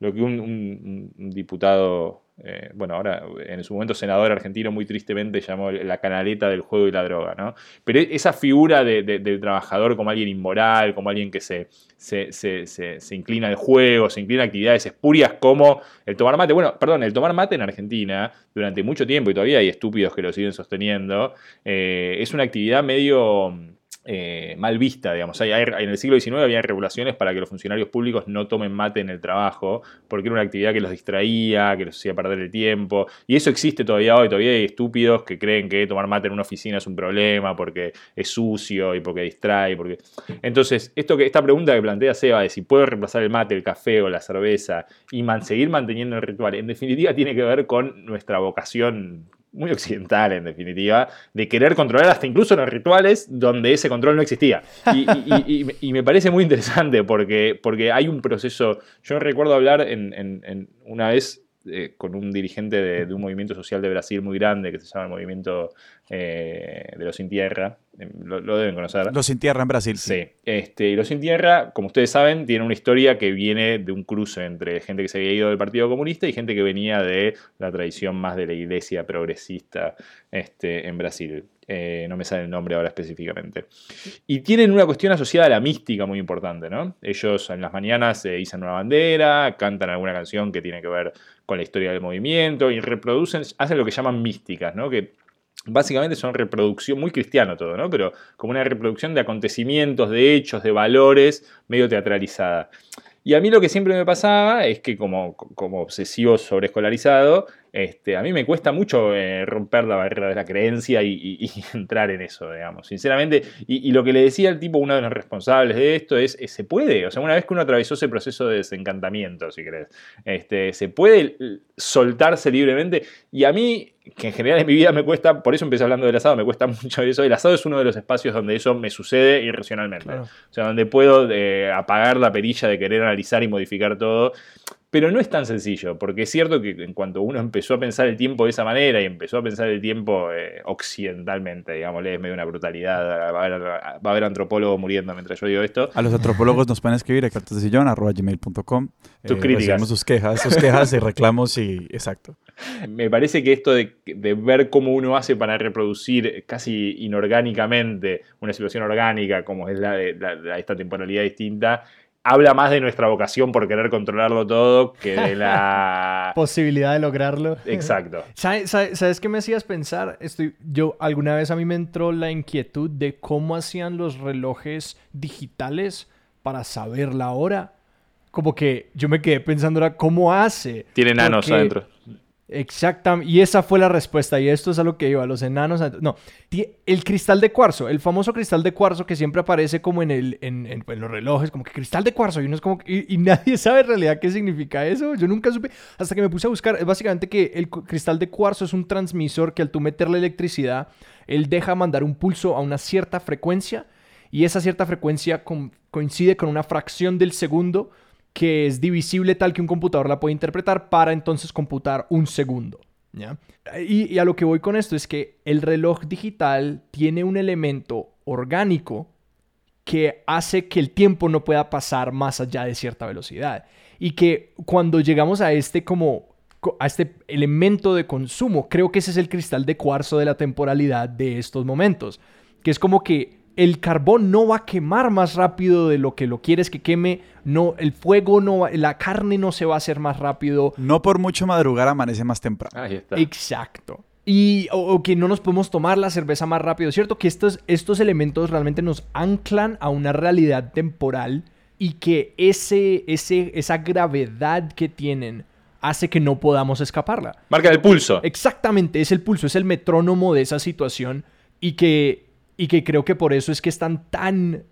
lo que un, diputado, eh, bueno, ahora en su momento senador argentino muy tristemente llamó la canaleta del juego y la droga, ¿no? Pero esa figura del trabajador como alguien inmoral, como alguien que se, se, inclina al juego, se inclina a actividades espurias como el tomar mate. Bueno, perdón, el tomar mate en Argentina durante mucho tiempo, y todavía hay estúpidos que lo siguen sosteniendo, eh, es una actividad medio eh, mal vista, digamos. en el siglo XIX había regulaciones para que los funcionarios públicos no tomen mate en el trabajo, porque era una actividad que los distraía, que los hacía perder el tiempo. Y eso existe todavía hoy, todavía hay estúpidos que creen que tomar mate en una oficina es un problema porque es sucio y porque distrae. Porque... Entonces, esto que, esta pregunta que plantea Seba de si puedo reemplazar el mate, el café o la cerveza y seguir manteniendo el ritual, en definitiva tiene que ver con nuestra vocación muy occidental en definitiva, de querer controlar hasta incluso los rituales donde ese control no existía. Y, me parece muy interesante porque, porque hay un proceso, yo recuerdo hablar en una vez eh, con un dirigente de, un movimiento social de Brasil muy grande que se llama el Movimiento eh, de los Sin Tierra. Em, lo, deben conocer. Los Sin Tierra en Brasil. Sí. Este, y los Sin Tierra, como ustedes saben, tiene una historia que viene de un cruce entre gente que se había ido del Partido Comunista y gente que venía de la tradición más de la iglesia progresista este, en Brasil. Eh, no me sale el nombre ahora específicamente. Y tienen una cuestión asociada a la mística muy importante, ¿no? Ellos en las mañanas se izan una bandera, cantan alguna canción que tiene que ver con la historia del movimiento y reproducen, hacen lo que llaman místicas, ¿no? Que básicamente son reproducción, muy cristiano todo, ¿no? Pero como una reproducción de acontecimientos, de hechos, de valores, medio teatralizada. Y a mí lo que siempre me pasaba es que como, como obsesivo sobreescolarizado, este, a mí me cuesta mucho eh, romper la barrera de la creencia y, entrar en eso, digamos, sinceramente. Y, lo que le decía el tipo, uno de los responsables de esto, es, se puede, o sea, una vez que uno atravesó ese proceso de desencantamiento, si querés, este, se puede soltarse libremente. Y a mí, que en general en mi vida me cuesta, por eso empecé hablando del asado, me cuesta mucho eso. El asado es uno de los espacios donde eso me sucede irracionalmente. O sea, donde puedo eh, apagar la perilla de querer analizar y modificar todo. Pero no es tan sencillo, porque es cierto que en cuanto uno empezó a pensar el tiempo de esa manera y empezó a pensar el tiempo eh, occidentalmente, digamos, es medio una brutalidad, va a, haber, antropólogos muriendo mientras yo digo esto. A los antropólogos nos pueden escribir a cartasdesillón.com. Tus eh, críticas. sus quejas, sus quejas y reclamos y exacto. Me parece que esto de, ver cómo uno hace para reproducir casi inorgánicamente una situación orgánica como es la de esta temporalidad distinta, habla más de nuestra vocación por querer controlarlo todo que de la posibilidad de lograrlo. Exacto. ¿Sabes, qué me hacías pensar? Estoy, yo alguna vez a mí me entró la inquietud de cómo hacían los relojes digitales para saber la hora. Como que yo me quedé pensando era cómo hace. Tiene nanos adentro. Exactamente, y esa fue la respuesta, y esto es a lo que iba, los enanos, no, el cristal de cuarzo, el famoso cristal de cuarzo que siempre aparece como en, el, en, los relojes, como que cristal de cuarzo, y, uno es como, y, nadie sabe en realidad qué significa eso, yo nunca supe, hasta que me puse a buscar, es básicamente que el cristal de cuarzo es un transmisor que al tú meterle electricidad, él deja mandar un pulso a una cierta frecuencia, y esa cierta frecuencia coincide con una fracción del segundo, que es divisible tal que un computador la puede interpretar para entonces computar un segundo. ¿ya? Y, a lo que voy con esto es que el reloj digital tiene un elemento orgánico que hace que el tiempo no pueda pasar más allá de cierta velocidad. Y que cuando llegamos a este como a este elemento de consumo. Creo que ese es el cristal de cuarzo de la temporalidad de estos momentos, que es como que el carbón no va a quemar más rápido de lo que lo quieres que queme, no, el fuego no va, la carne no se va a hacer más rápido. No por mucho madrugar amanece más temprano. Ahí está. Exacto. Y o, que no nos podemos tomar la cerveza más rápido, ¿cierto? Que estos, estos elementos realmente nos anclan a una realidad temporal y que ese, ese, esa gravedad que tienen hace que no podamos escaparla. Marca el pulso. Exactamente, es el pulso, es el metrónomo de esa situación y que y que creo que por eso es que están tan,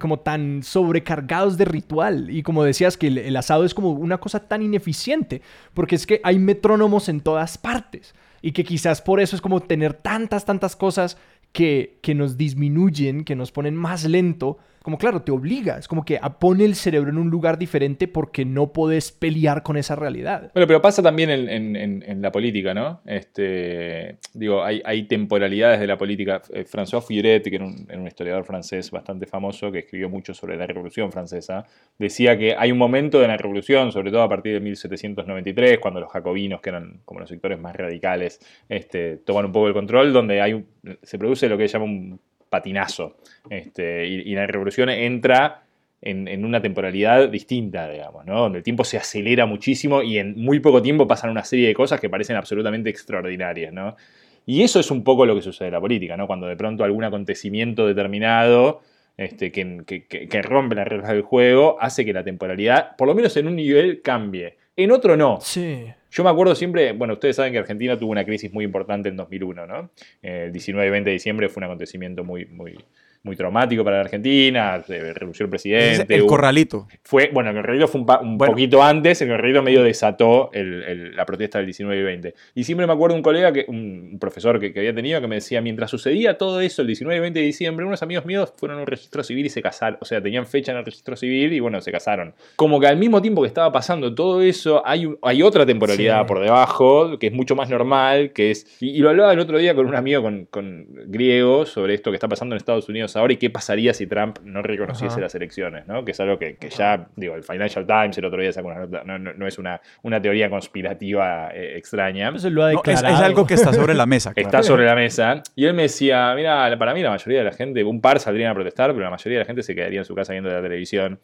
como tan sobrecargados de ritual. Y como decías, que el, asado es como una cosa tan ineficiente, porque es que hay metrónomos en todas partes. Y que quizás por eso es como tener tantas, tantas cosas que, que nos disminuyen, que nos ponen más lento, como claro, te obliga, es como que pone el cerebro en un lugar diferente porque no puedes pelear con esa realidad. Bueno, pero pasa también en, la política, ¿no? Este, digo, hay, temporalidades de la política. Eh, François Furet, que era un, historiador francés bastante famoso, que escribió mucho sobre la Revolución Francesa, decía que hay un momento de la Revolución, sobre todo a partir de 1793, cuando los jacobinos, que eran como los sectores más radicales, este, toman un poco el control, donde hay se produce lo que llama un patinazo. Este, y, la revolución entra en, una temporalidad distinta, digamos, ¿no? Donde el tiempo se acelera muchísimo y en muy poco tiempo pasan una serie de cosas que parecen absolutamente extraordinarias, ¿no? Y eso es un poco lo que sucede en la política, ¿no? Cuando de pronto algún acontecimiento determinado este, que, que, rompe las reglas del juego hace que la temporalidad, por lo menos en un nivel, cambie. En otro no. Sí. Yo me acuerdo siempre, bueno, ustedes saben que Argentina tuvo una crisis muy importante en 2001, ¿no? El 19 y 20 de diciembre fue un acontecimiento muy, muy, muy traumático para la Argentina, se renunció el presidente. El corralito. Fue, bueno, el corralito fue un, poquito antes, el corralito medio desató la protesta del 19 y 20. Y siempre me acuerdo un colega, que, un profesor que, había tenido, que me decía, mientras sucedía todo eso el 19 y 20 de diciembre, unos amigos míos fueron a un registro civil y se casaron, o sea, tenían fecha en el registro civil y bueno, se casaron. Como que al mismo tiempo que estaba pasando todo eso, hay, hay otra temporalidad por debajo, que es mucho más normal, que es, y, lo hablaba el otro día con un amigo con, con griego sobre esto que está pasando en Estados Unidos ahora y qué pasaría si Trump no reconociese las elecciones, ¿no? Que es algo que, ya, digo, el Financial Times el otro día sacó una nota, no, es una, una, teoría conspirativa eh, extraña. es, algo que está sobre la mesa. Está sobre la mesa. Y él me decía, mira, para mí la mayoría de la gente, un par saldrían a protestar, pero la mayoría de la gente se quedaría en su casa viendo la televisión.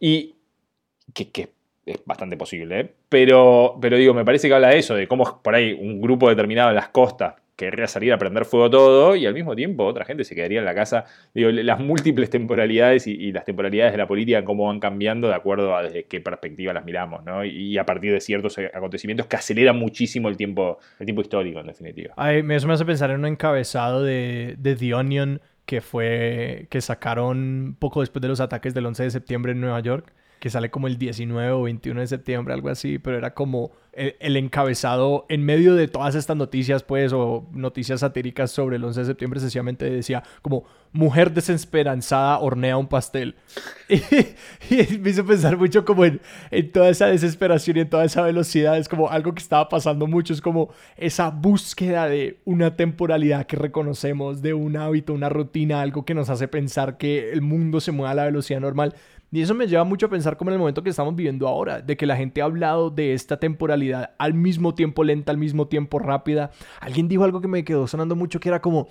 Y que, que es bastante posible, ¿eh? pero, pero digo, me parece que habla de eso, de cómo por ahí un grupo determinado en las costas querría salir a prender fuego todo y al mismo tiempo otra gente se quedaría en la casa. Digo, las múltiples temporalidades y, las temporalidades de la política, cómo van cambiando de acuerdo a desde qué perspectiva las miramos, ¿no? Y, a partir de ciertos acontecimientos que aceleran muchísimo el tiempo, el tiempo histórico, en definitiva. eso me hace pensar en un encabezado de, de The Onion que fue que sacaron poco después de los ataques del 11 de septiembre en Nueva York que sale como el 19 o 21 de septiembre, algo así, pero era como el, encabezado en medio de todas estas noticias, pues, o noticias satíricas sobre el 11 de septiembre, sencillamente decía como mujer desesperanzada hornea un pastel. Y, me hizo pensar mucho como en, en, toda esa desesperación y en toda esa velocidad, es como algo que estaba pasando mucho, es como esa búsqueda de una temporalidad que reconocemos, de un hábito, una rutina, algo que nos hace pensar que el mundo se mueve a la velocidad normal y eso me lleva mucho a pensar como en el momento que estamos viviendo ahora, de que la gente ha hablado de esta temporalidad al mismo tiempo lenta, al mismo tiempo rápida. Alguien dijo algo que me quedó sonando mucho, que era como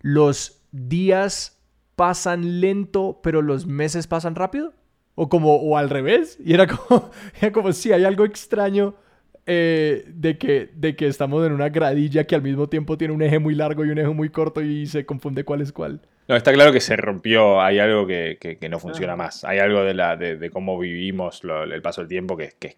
los días pasan lento, pero los meses pasan rápido. O como, o al revés. Y era como, era como si hay algo extraño eh, de, que, de que estamos en una gradilla que al mismo tiempo tiene un eje muy largo y un eje muy corto y se confunde cuál es cuál. No, está claro que se rompió, hay algo que, no funciona más, hay algo de, la, de, cómo vivimos el paso del tiempo que, es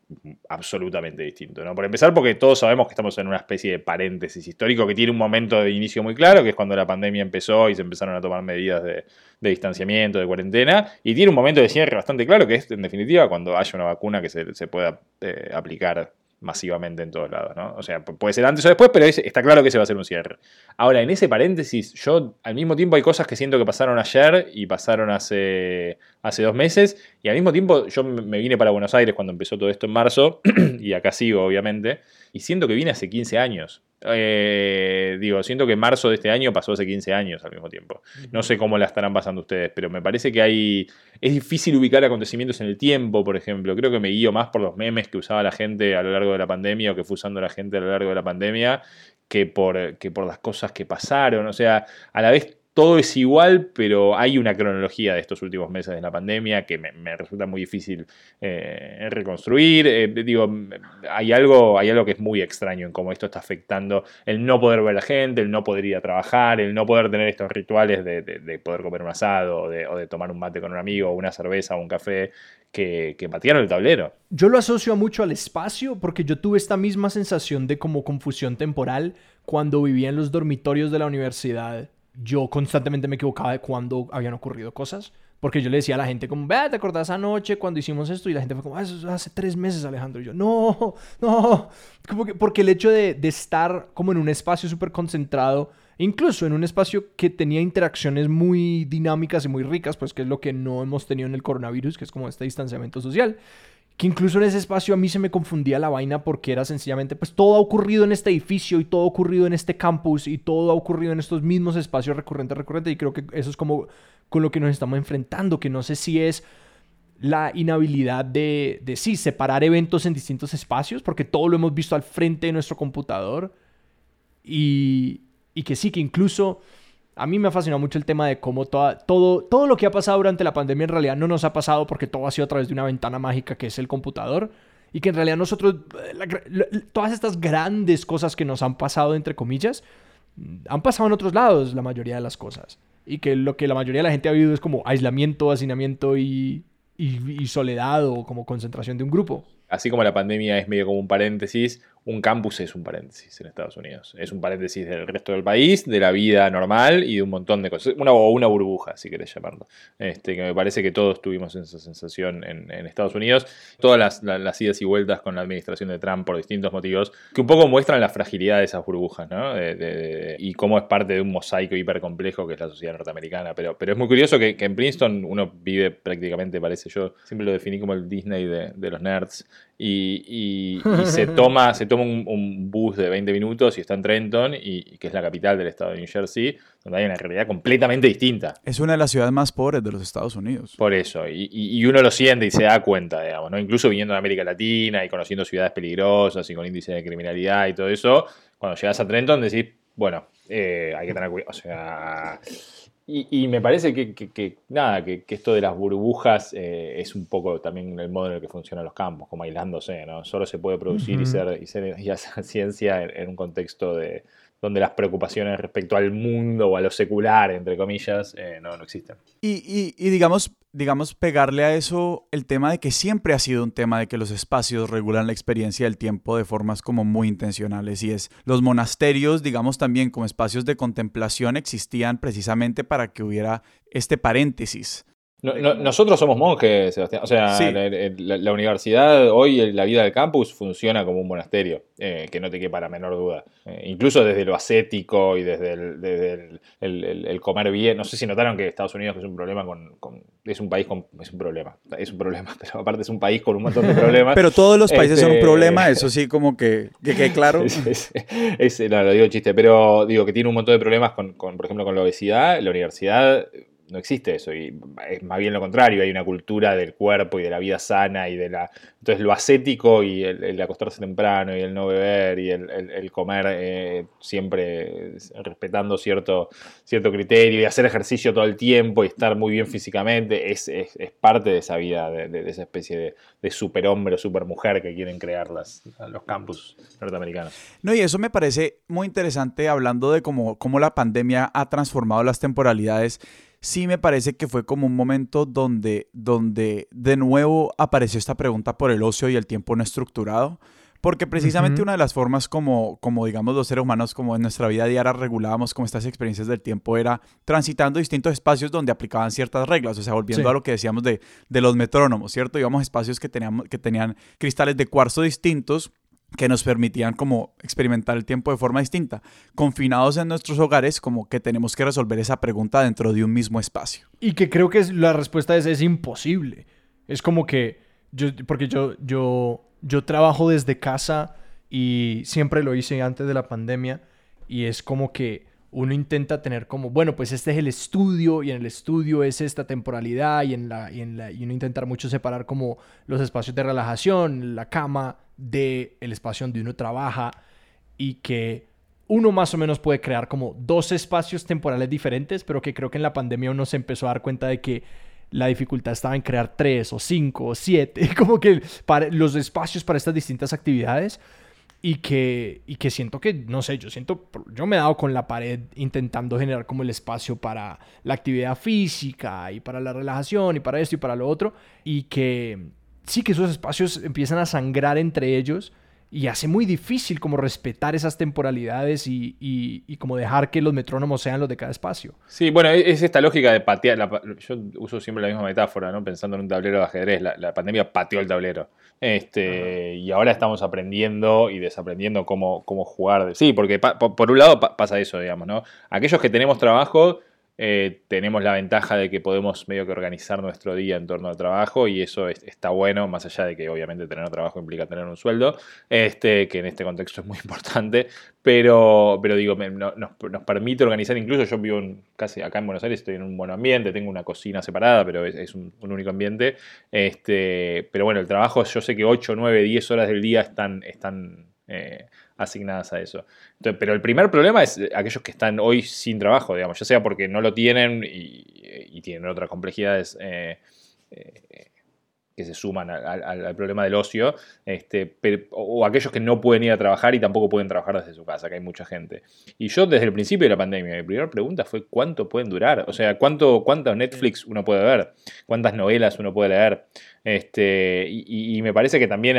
absolutamente distinto. ¿no? Por empezar, porque todos sabemos que estamos en una especie de paréntesis histórico que tiene un momento de inicio muy claro, que es cuando la pandemia empezó y se empezaron a tomar medidas de, distanciamiento, de cuarentena, y tiene un momento de cierre bastante claro, que es en definitiva cuando haya una vacuna que se, pueda eh, aplicar masivamente en todos lados, ¿no? O sea, puede ser antes o después, pero está claro que se va a hacer un cierre. Ahora, en ese paréntesis, yo al mismo tiempo hay cosas que siento que pasaron ayer y pasaron hace, hace dos meses, y al mismo tiempo yo me vine para Buenos Aires cuando empezó todo esto en marzo, y acá sigo, obviamente, y siento que vine hace 15 años. Eh, digo, siento que marzo de este año pasó hace 15 años al mismo tiempo. No sé cómo la estarán pasando ustedes, pero me parece que hay. Es difícil ubicar acontecimientos en el tiempo, por ejemplo. Creo que me guío más por los memes que usaba la gente a lo largo de la pandemia o que fue usando la gente a lo largo de la pandemia que por, que por las cosas que pasaron. O sea, a la vez todo es igual, pero hay una cronología de estos últimos meses de la pandemia que me, resulta muy difícil eh, reconstruir. Eh, digo, hay algo, hay algo que es muy extraño en cómo esto está afectando el no poder ver a la gente, el no poder ir a trabajar, el no poder tener estos rituales de, poder comer un asado o de, tomar un mate con un amigo, o una cerveza o un café que, que el tablero. Yo lo asocio mucho al espacio porque yo tuve esta misma sensación de como confusión temporal cuando vivía en los dormitorios de la universidad yo constantemente me equivocaba de cuándo habían ocurrido cosas. Porque yo le decía a la gente como, vea, ¿te acordás anoche cuando hicimos esto? Y la gente fue como, ah, eso hace tres meses, Alejandro. Y yo, no, no. Como que, porque el hecho de, de estar como en un espacio súper concentrado, incluso en un espacio que tenía interacciones muy dinámicas y muy ricas, pues que es lo que no hemos tenido en el coronavirus, que es como este distanciamiento social que incluso en ese espacio a mí se me confundía la vaina porque era sencillamente, pues todo ha ocurrido en este edificio y todo ha ocurrido en este campus y todo ha ocurrido en estos mismos espacios recurrentes, recurrentes y creo que eso es como con lo que nos estamos enfrentando, que no sé si es la inhabilidad de, de sí, separar eventos en distintos espacios, porque todo lo hemos visto al frente de nuestro computador. Y, y que sí, que incluso a mí me ha fascinado mucho el tema de cómo todo, todo lo que ha pasado durante la pandemia en realidad no nos ha pasado porque todo ha sido a través de una ventana mágica que es el computador. Y que en realidad nosotros, todas estas grandes cosas que nos han pasado, entre comillas, han pasado en otros lados la mayoría de las cosas. Y que lo que la mayoría de la gente ha vivido es como aislamiento, hacinamiento y, y soledad o como concentración de un grupo. Así como la pandemia es medio como un paréntesis, un campus es un paréntesis en Estados Unidos. Es un paréntesis del resto del país, de la vida normal y de un montón de cosas. Una, una burbuja, si querés llamarlo. Este, que me parece que todos tuvimos esa sensación en, Estados Unidos. Todas las, idas y vueltas con la administración de Trump por distintos motivos, que un poco muestran la fragilidad de esas burbujas, ¿no? y cómo es parte de un mosaico hiper complejo que es la sociedad norteamericana. Pero, pero es muy curioso que, en Princeton uno vive prácticamente, parece yo, siempre lo definí como el Disney de, de los nerds y, se toma, se toma un, bus de 20 minutos y está en Trenton, y, que es la capital del estado de New Jersey, donde hay una realidad completamente distinta. Es una de las ciudades más pobres de los Estados Unidos. Por eso, y, uno lo siente y se da cuenta, digamos, ¿no? Incluso viniendo de América Latina y conociendo ciudades peligrosas y con índices de criminalidad y todo eso, cuando llegas a Trenton decís, bueno, eh, hay que tener cuidado, o sea y, me parece que, nada, que, esto de las burbujas eh, es un poco también el modo en el que funcionan los campos, como aislándose, ¿no? Solo se puede producir y, ser, y, ser, y hacer ciencia en, un contexto de, donde las preocupaciones respecto al mundo o a lo secular, entre comillas, eh, no, no existen. Y, y, digamos, digamos, pegarle a eso el tema de que siempre ha sido un tema de que los espacios regulan la experiencia del tiempo de formas como muy intencionales y es los monasterios, digamos también como espacios de contemplación existían precisamente para que hubiera este paréntesis nosotros somos monjes, Sebastián. O sea, la, universidad, hoy la vida del campus funciona como un monasterio, eh, que no te quepa la menor duda. Eh, incluso desde lo ascético y desde, el, comer bien. No sé si notaron que Estados Unidos es un problema con, es un país con. Es un problema. Es un problema, pero aparte es un país con un montón de problemas. pero todos los países son un este, problema, eso sí, como que, que claro. no, lo digo chiste, pero digo que tiene un montón de problemas con, con, por ejemplo, con la obesidad. La universidad no existe eso, y es más bien lo contrario, hay una cultura del cuerpo y de la vida sana y de la... Entonces lo ascético y el, acostarse temprano y el no beber y el, comer eh, siempre respetando cierto, cierto criterio y hacer ejercicio todo el tiempo y estar muy bien físicamente es, parte de esa vida, de, esa especie de, de superhombre o supermujer que quieren crear las, los campus norteamericanos. No, y eso me parece muy interesante hablando de cómo, cómo la pandemia ha transformado las temporalidades sí me parece que fue como un momento donde, donde de nuevo apareció esta pregunta por el ocio y el tiempo no estructurado. Porque precisamente una de las formas como, como, digamos, los seres humanos, como en nuestra vida diaria regulábamos como estas experiencias del tiempo, era transitando distintos espacios donde aplicaban ciertas reglas. O sea, volviendo a lo que decíamos de, de los metrónomos, ¿cierto? Íbamos a espacios que, teníamos, que tenían cristales de cuarzo distintos que nos permitían como experimentar el tiempo de forma distinta. Confinados en nuestros hogares, como que tenemos que resolver esa pregunta dentro de un mismo espacio. Y que creo que la respuesta es, es imposible. Es como que, yo, porque yo, yo, yo trabajo desde casa y siempre lo hice antes de la pandemia y es como que uno intenta tener como, bueno, pues este es el estudio y en el estudio es esta temporalidad y en la y en uno intentar mucho separar como los espacios de relajación, la cama de el espacio donde uno trabaja y que uno más o menos puede crear como dos espacios temporales diferentes, pero que creo que en la pandemia uno se empezó a dar cuenta de que la dificultad estaba en crear tres o cinco o siete, como que para los espacios para estas distintas actividades y que, y que siento que, no sé, yo siento, yo me he dado con la pared intentando generar como el espacio para la actividad física y para la relajación y para esto y para lo otro y que sí que esos espacios empiezan a sangrar entre ellos y hace muy difícil como respetar esas temporalidades y, y, como dejar que los metrónomos sean los de cada espacio. Sí, bueno, e-, es esta lógica de patear. yo uso siempre la misma metáfora, ¿no? Pensando en un tablero de ajedrez. La, pandemia pateó el tablero. Este, y ahora estamos aprendiendo y desaprendiendo cómo, cómo jugar. Sí, porque por un lado pasa eso, digamos, ¿no? Aquellos que tenemos trabajo eh, tenemos la ventaja de que podemos medio que organizar nuestro día en torno al trabajo y eso está bueno, más allá de que obviamente tener trabajo implica tener un sueldo, este, que en este contexto es muy importante, pero, pero digo, nos, permite organizar, incluso yo vivo casi acá en Buenos Aires, estoy en un buen ambiente, tengo una cocina separada, pero es, un, único ambiente, este, pero bueno, el trabajo, yo sé que 8, 9, 10 horas del día están... están eh, asignadas a eso. pero el primer problema es eh, aquellos que están hoy sin trabajo, digamos, ya sea porque no lo tienen y, tienen otras complejidades eh, eh, que se suman al, problema del ocio, este, o aquellos que no pueden ir a trabajar y tampoco pueden trabajar desde su casa, que hay mucha gente. Y yo desde el principio de la pandemia, mi primera pregunta fue cuánto pueden durar, o sea, cuánto, cuánto Netflix uno puede ver, cuántas novelas uno puede leer. Este, y me parece que también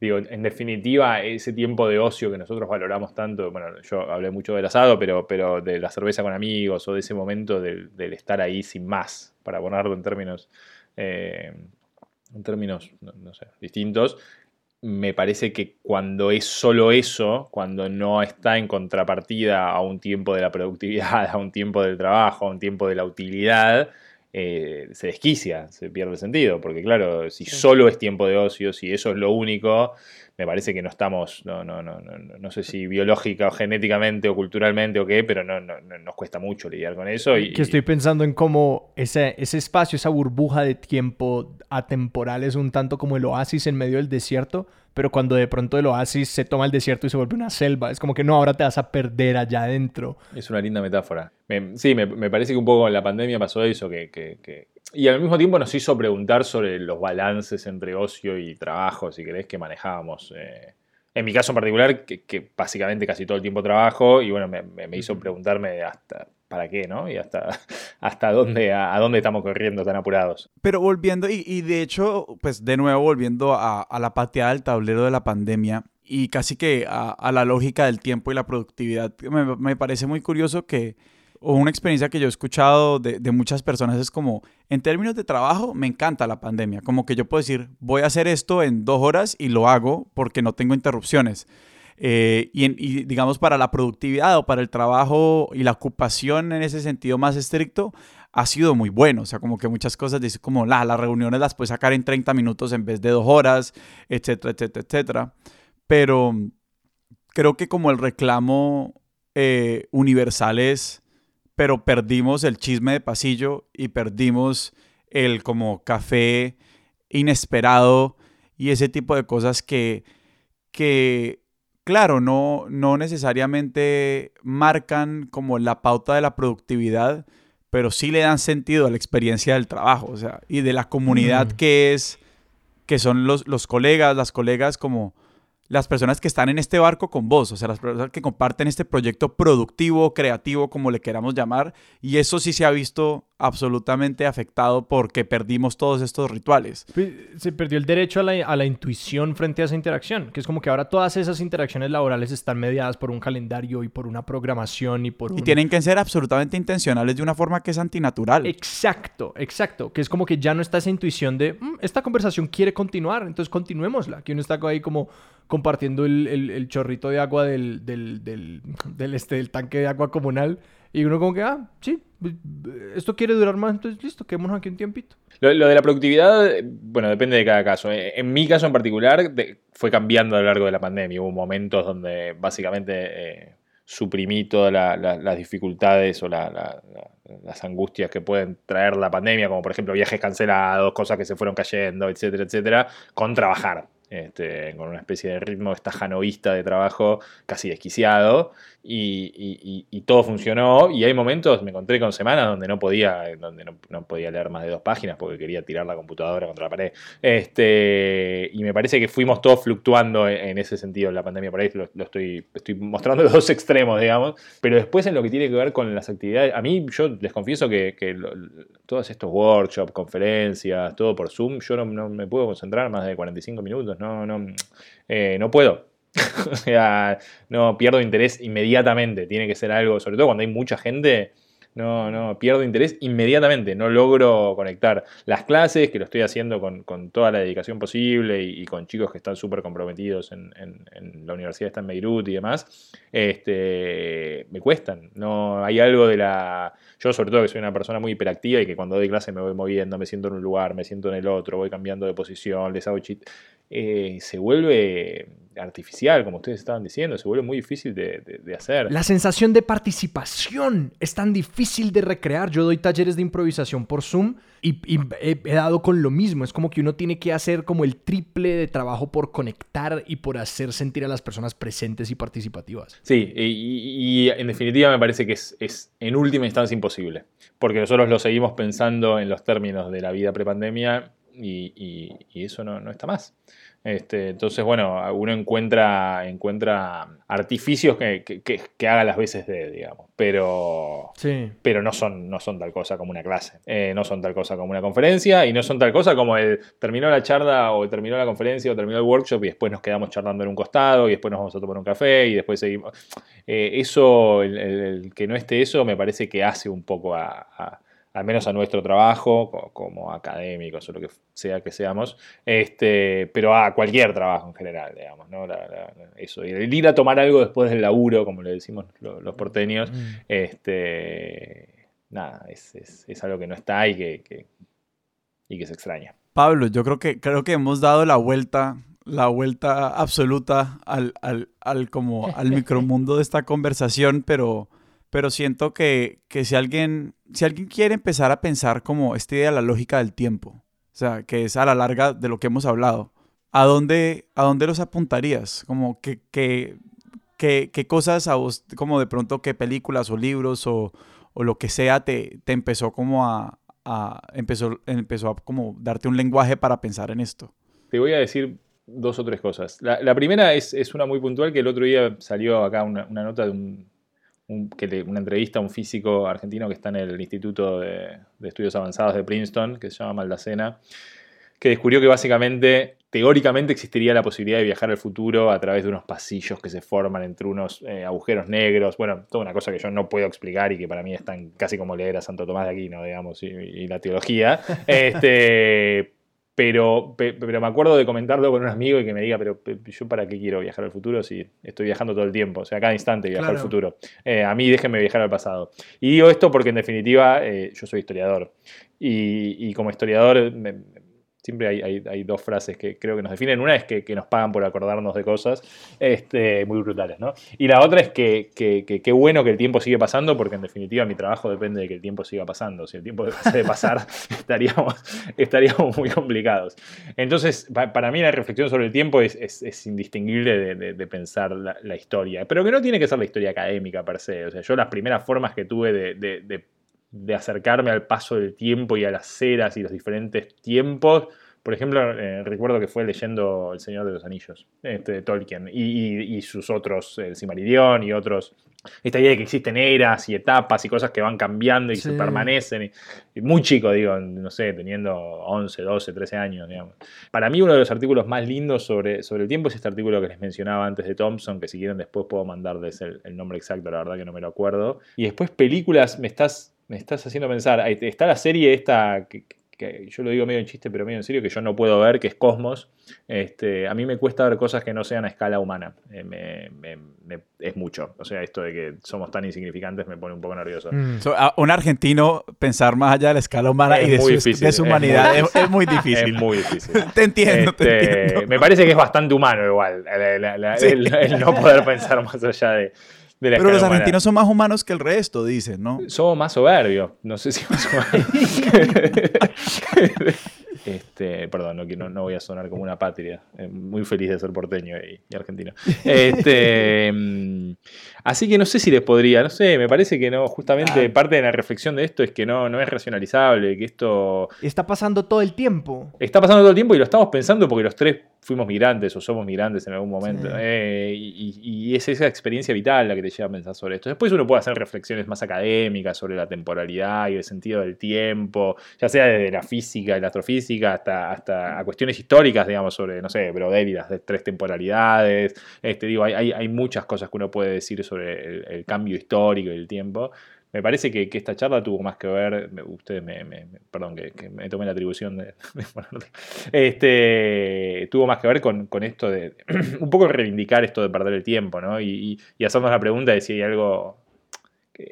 digo, en definitiva, ese tiempo de ocio que nosotros valoramos tanto, bueno, yo hablé mucho del asado, pero, pero de la cerveza con amigos o de ese momento del, estar ahí sin más, para ponerlo en términos, eh, en términos, no, sé, distintos, me parece que cuando es solo eso, cuando no está en contrapartida a un tiempo de la productividad, a un tiempo del trabajo, a un tiempo de la utilidad, eh, se desquicia, se pierde el sentido, porque claro, si solo es tiempo de ocio, si eso es lo único, me parece que no estamos, no, no, no, no, no sé si biológica o genéticamente o culturalmente o qué, pero no, no, nos cuesta mucho lidiar con eso. Y, que estoy pensando en cómo ese, ese espacio, esa burbuja de tiempo atemporal es un tanto como el oasis en medio del desierto, pero cuando de pronto el oasis se toma el desierto y se vuelve una selva, es como que no, ahora te vas a perder allá adentro. Es una linda metáfora. sí, me, me, parece que un poco la pandemia pasó eso, que, que, que, Y al mismo tiempo nos hizo preguntar sobre los balances entre ocio y trabajo, si querés, que manejábamos. Eh, en mi caso en particular, que, básicamente casi todo el tiempo trabajo, y bueno, me, me hizo preguntarme hasta para qué, ¿no? Y hasta, hasta dónde, a, dónde estamos corriendo tan apurados. Pero volviendo, y, de hecho, pues de nuevo volviendo a, la pateada del tablero de la pandemia y casi que a, la lógica del tiempo y la productividad, me, parece muy curioso que, o una experiencia que yo he escuchado de, de, muchas personas es como, en términos de trabajo, me encanta la pandemia, como que yo puedo decir, voy a hacer esto en dos horas y lo hago porque no tengo interrupciones. Eh, y, digamos para la productividad o para el trabajo y la ocupación en ese sentido más estricto ha sido muy bueno. O sea, como que muchas cosas dicen como la, las reuniones las puedes sacar en 30 minutos en vez de dos horas, etcétera, etcétera, etcétera. Pero creo que como el reclamo eh, universal es, pero perdimos el chisme de pasillo y perdimos el como café inesperado y ese tipo de cosas que, que claro, no, no necesariamente marcan como la pauta de la productividad, pero sí le dan sentido a la experiencia del trabajo, o sea, y de la comunidad mm. que es, que son los, los colegas, las colegas como las personas que están en este barco con vos, o sea, las personas que comparten este proyecto productivo, creativo, como le queramos llamar, y eso sí se ha visto absolutamente afectado porque perdimos todos estos rituales. Se perdió el derecho a la, a la, intuición frente a esa interacción, que es como que ahora todas esas interacciones laborales están mediadas por un calendario y por una programación y por Y tienen que ser absolutamente intencionales de una forma que es antinatural. Exacto, exacto, que es como que ya no está esa intuición de, mm, esta conversación quiere continuar, entonces continuémosla, que uno está ahí como compartiendo el, el, chorrito de agua del, del, del, este, del tanque de agua comunal y uno como que, ah, sí, esto quiere durar más, entonces listo, quedémonos aquí un tiempito. Lo, de la productividad, bueno, depende de cada caso. Eh, en mi caso en particular, fue cambiando a lo largo de la pandemia. Hubo momentos donde básicamente eh, suprimí todas las dificultades o las angustias que pueden traer la pandemia, como por ejemplo viajes cancelados, cosas que se fueron cayendo, etcétera, etcétera, con trabajar. Este, con una especie de ritmo estajanoísta de trabajo casi desquiciado y, todo funcionó y hay momentos, me encontré con semanas donde no podía, donde no, podía leer más de dos páginas porque quería tirar la computadora contra la pared. Este, y me parece que fuimos todos fluctuando en, ese sentido en la pandemia, por ahí lo, estoy, estoy mostrando los dos extremos, digamos, pero después en lo que tiene que ver con las actividades, a mí yo les confieso que, todos estos workshops, conferencias, todo por Zoom, yo no, me puedo concentrar más de 45 minutos, no, no, eh, no puedo. o sea, no pierdo interés inmediatamente. Tiene que ser algo, sobre todo cuando hay mucha gente, no, no, pierdo interés inmediatamente, no logro conectar. Las clases, que lo estoy haciendo con, toda la dedicación posible y, con chicos que están súper comprometidos en, la universidad, está en Beirut y demás, este, me cuestan. No, hay algo de la... Yo sobre todo que soy una persona muy hiperactiva y que cuando doy clase me voy moviendo, me siento en un lugar, me siento en el otro, voy cambiando de posición, les hago chit... Eh, se vuelve artificial, como ustedes estaban diciendo, se vuelve muy difícil de, hacer. La sensación de participación es tan difícil de recrear. Yo doy talleres de improvisación por Zoom y, he, dado con lo mismo. Es como que uno tiene que hacer como el triple de trabajo por conectar y por hacer sentir a las personas presentes y participativas. Sí, y, en definitiva me parece que es, en última instancia imposible, porque nosotros lo seguimos pensando en los términos de la vida prepandemia y, y eso no está más. Este, entonces, bueno, uno encuentra, encuentra artificios que, que, haga las veces de, digamos, pero, pero no, son, no son tal cosa como una clase, eh, no son tal cosa como una conferencia y no son tal cosa como el terminó la charla o terminó la conferencia o terminó el workshop y después nos quedamos charlando en un costado y después nos vamos a tomar un café y después seguimos. Eh, eso, el, que no esté eso, me parece que hace un poco a al menos a nuestro trabajo, como académicos o lo que sea que seamos, este, pero a cualquier trabajo en general, digamos, ¿no? eso. Y el ir a tomar algo después del laburo, como le decimos los, porteños, mm. este, nada, es, algo que no está y que, y que se extraña. Pablo, yo creo que, creo que hemos dado la vuelta la vuelta absoluta al, al, al, como al micromundo de esta conversación, pero pero siento que, si, alguien, si alguien quiere empezar a pensar como esta idea de la lógica del tiempo, o sea, que es a la larga de lo que hemos hablado, ¿a dónde, a dónde los apuntarías? Como que, qué cosas a vos, como de pronto qué películas o libros o, lo que sea te, te empezó como a, empezó, empezó a como darte un lenguaje para pensar en esto? Te voy a decir dos o tres cosas. La, primera es, una muy puntual que el otro día salió acá una nota de un una entrevista a un físico argentino que está en el Instituto de, Estudios Avanzados de Princeton, que se llama Maldacena, que descubrió que básicamente, teóricamente, existiría la posibilidad de viajar al futuro a través de unos pasillos que se forman entre unos eh, agujeros negros. Bueno, toda una cosa que yo no puedo explicar y que para mí es tan casi como leer a Santo Tomás de Aquino, digamos, y, y la teología. Este, pero, pero me acuerdo de comentarlo con un amigo y que me diga, pero yo para qué quiero viajar al futuro si estoy viajando todo el tiempo, o sea, cada instante viajar al futuro. Eh, a mí déjenme viajar al pasado. Y digo esto porque en definitiva eh, yo soy historiador. Y, y como historiador me, Siempre hay, dos frases que creo que nos definen. Una es que, nos pagan por acordarnos de cosas este, muy brutales, ¿no? Y la otra es que qué bueno que el tiempo sigue pasando, porque en definitiva mi trabajo depende de que el tiempo siga pasando. Si el tiempo dejase de pasar, estaríamos, estaríamos muy complicados. Entonces, para mí la reflexión sobre el tiempo es, indistinguible de, pensar la, historia. Pero que no tiene que ser la historia académica per se. O sea, yo las primeras formas que tuve de de acercarme al paso del tiempo y a las eras y los diferentes tiempos. Por ejemplo, eh, recuerdo que fue leyendo El Señor de los Anillos, este, de Tolkien, y, sus otros, el Simaridión y otros. Esta idea de que existen eras y etapas y cosas que van cambiando y se permanecen. Y, muy chico, digo, no sé, teniendo 11, 12, 13 años, digamos. Para mí, uno de los artículos más lindos sobre, sobre el tiempo es este artículo que les mencionaba antes de Thompson, que si quieren después puedo mandarles el, el nombre exacto, la verdad que no me lo acuerdo. Y después, películas, me estás me estás haciendo pensar. Está la serie esta que, que yo lo digo medio en chiste, pero medio en serio, que yo no puedo ver, que es Cosmos. Este, a mí me cuesta ver cosas que no sean a escala humana. Eh, es mucho. O sea, esto de que somos tan insignificantes me pone un poco nervioso. Mm. un argentino pensar más allá de la escala humana y de su, humanidad es muy, difícil. Es muy difícil. te entiendo, te este, entiendo. Me parece que es bastante humano igual, el no poder pensar más allá de pero los argentinos son más humanos que el resto, dicen, ¿no? Somos más soberbios. No sé si más este, perdón, no, no, voy a sonar como una patria. Eh, muy feliz de ser porteño y, argentino. Este, mm, así que no sé si les podría, no sé, me parece que no, justamente parte de la reflexión de esto es que no, no es racionalizable, que esto... Está pasando todo el tiempo. Está pasando todo el tiempo y lo estamos pensando porque los tres fuimos migrantes o somos migrantes en algún momento. Eh, y, es esa experiencia vital la que te lleva a pensar sobre esto. Después uno puede hacer reflexiones más académicas sobre la temporalidad y el sentido del tiempo, ya sea desde la física y la astrofísica hasta, hasta a cuestiones históricas, digamos, sobre, no sé, Brodéridas de tres temporalidades. Este, digo, hay, hay, muchas cosas que uno puede decir sobre el cambio histórico y el tiempo. Me parece que, esta charla tuvo más que ver, ustedes me, perdón, que, me tomé la atribución de, este, tuvo más que ver con, esto de un poco reivindicar esto de perder el tiempo, ¿no? Y, hacernos la pregunta de si hay algo,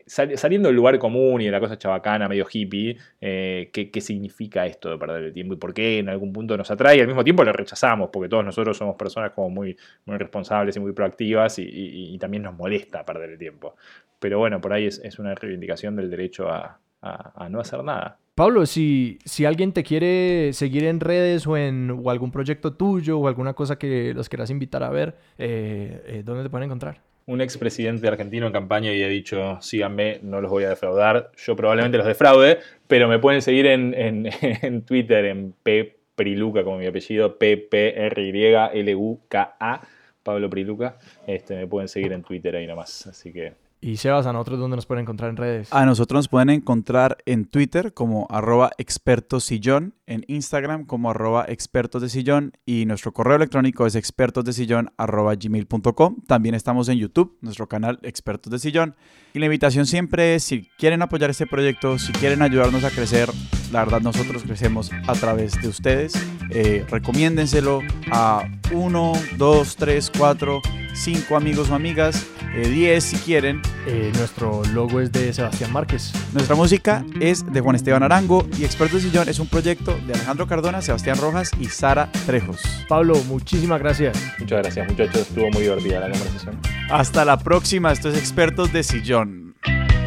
saliendo del lugar común y de la cosa chabacana, medio hippie, eh, ¿qué, significa esto de perder el tiempo y por qué en algún punto nos atrae y al mismo tiempo lo rechazamos, porque todos nosotros somos personas como muy, muy responsables y muy proactivas y, también nos molesta perder el tiempo. Pero bueno, por ahí es, una reivindicación del derecho a, no hacer nada. Pablo, si, si alguien te quiere seguir en redes o en o algún proyecto tuyo o alguna cosa que los quieras invitar a ver, eh, eh, ¿dónde te pueden encontrar? Un expresidente argentino en campaña y ha dicho, síganme, no los voy a defraudar. Yo probablemente los defraude, pero me pueden seguir en, en, Twitter en P. Priluca, como mi apellido, P-P-R-Y-L-U-K-A, Pablo Priluca. Este, me pueden seguir en Twitter ahí nomás, así que y Sebas, ¿a nosotros dónde nos pueden encontrar en redes? A nosotros nos pueden encontrar en Twitter como arroba expertosillón, en Instagram como arroba expertos de sillón y nuestro correo electrónico es expertosdesillón arroba gmail.com. También estamos en YouTube, nuestro canal Expertos de Sillón. Y la invitación siempre es, si quieren apoyar este proyecto, si quieren ayudarnos a crecer, la verdad nosotros crecemos a través de ustedes. Eh, recomiéndenselo a uno, dos, tres, cuatro, cinco amigos o amigas 10 eh, si quieren. Eh, nuestro logo es de Sebastián Márquez. Nuestra música es de Juan Esteban Arango y Experto de Sillón es un proyecto de Alejandro Cardona, Sebastián Rojas y Sara Trejos. Pablo, muchísimas gracias. Muchas gracias muchachos, estuvo muy divertida la conversación. Hasta la próxima, esto es Expertos de Sillón. thank you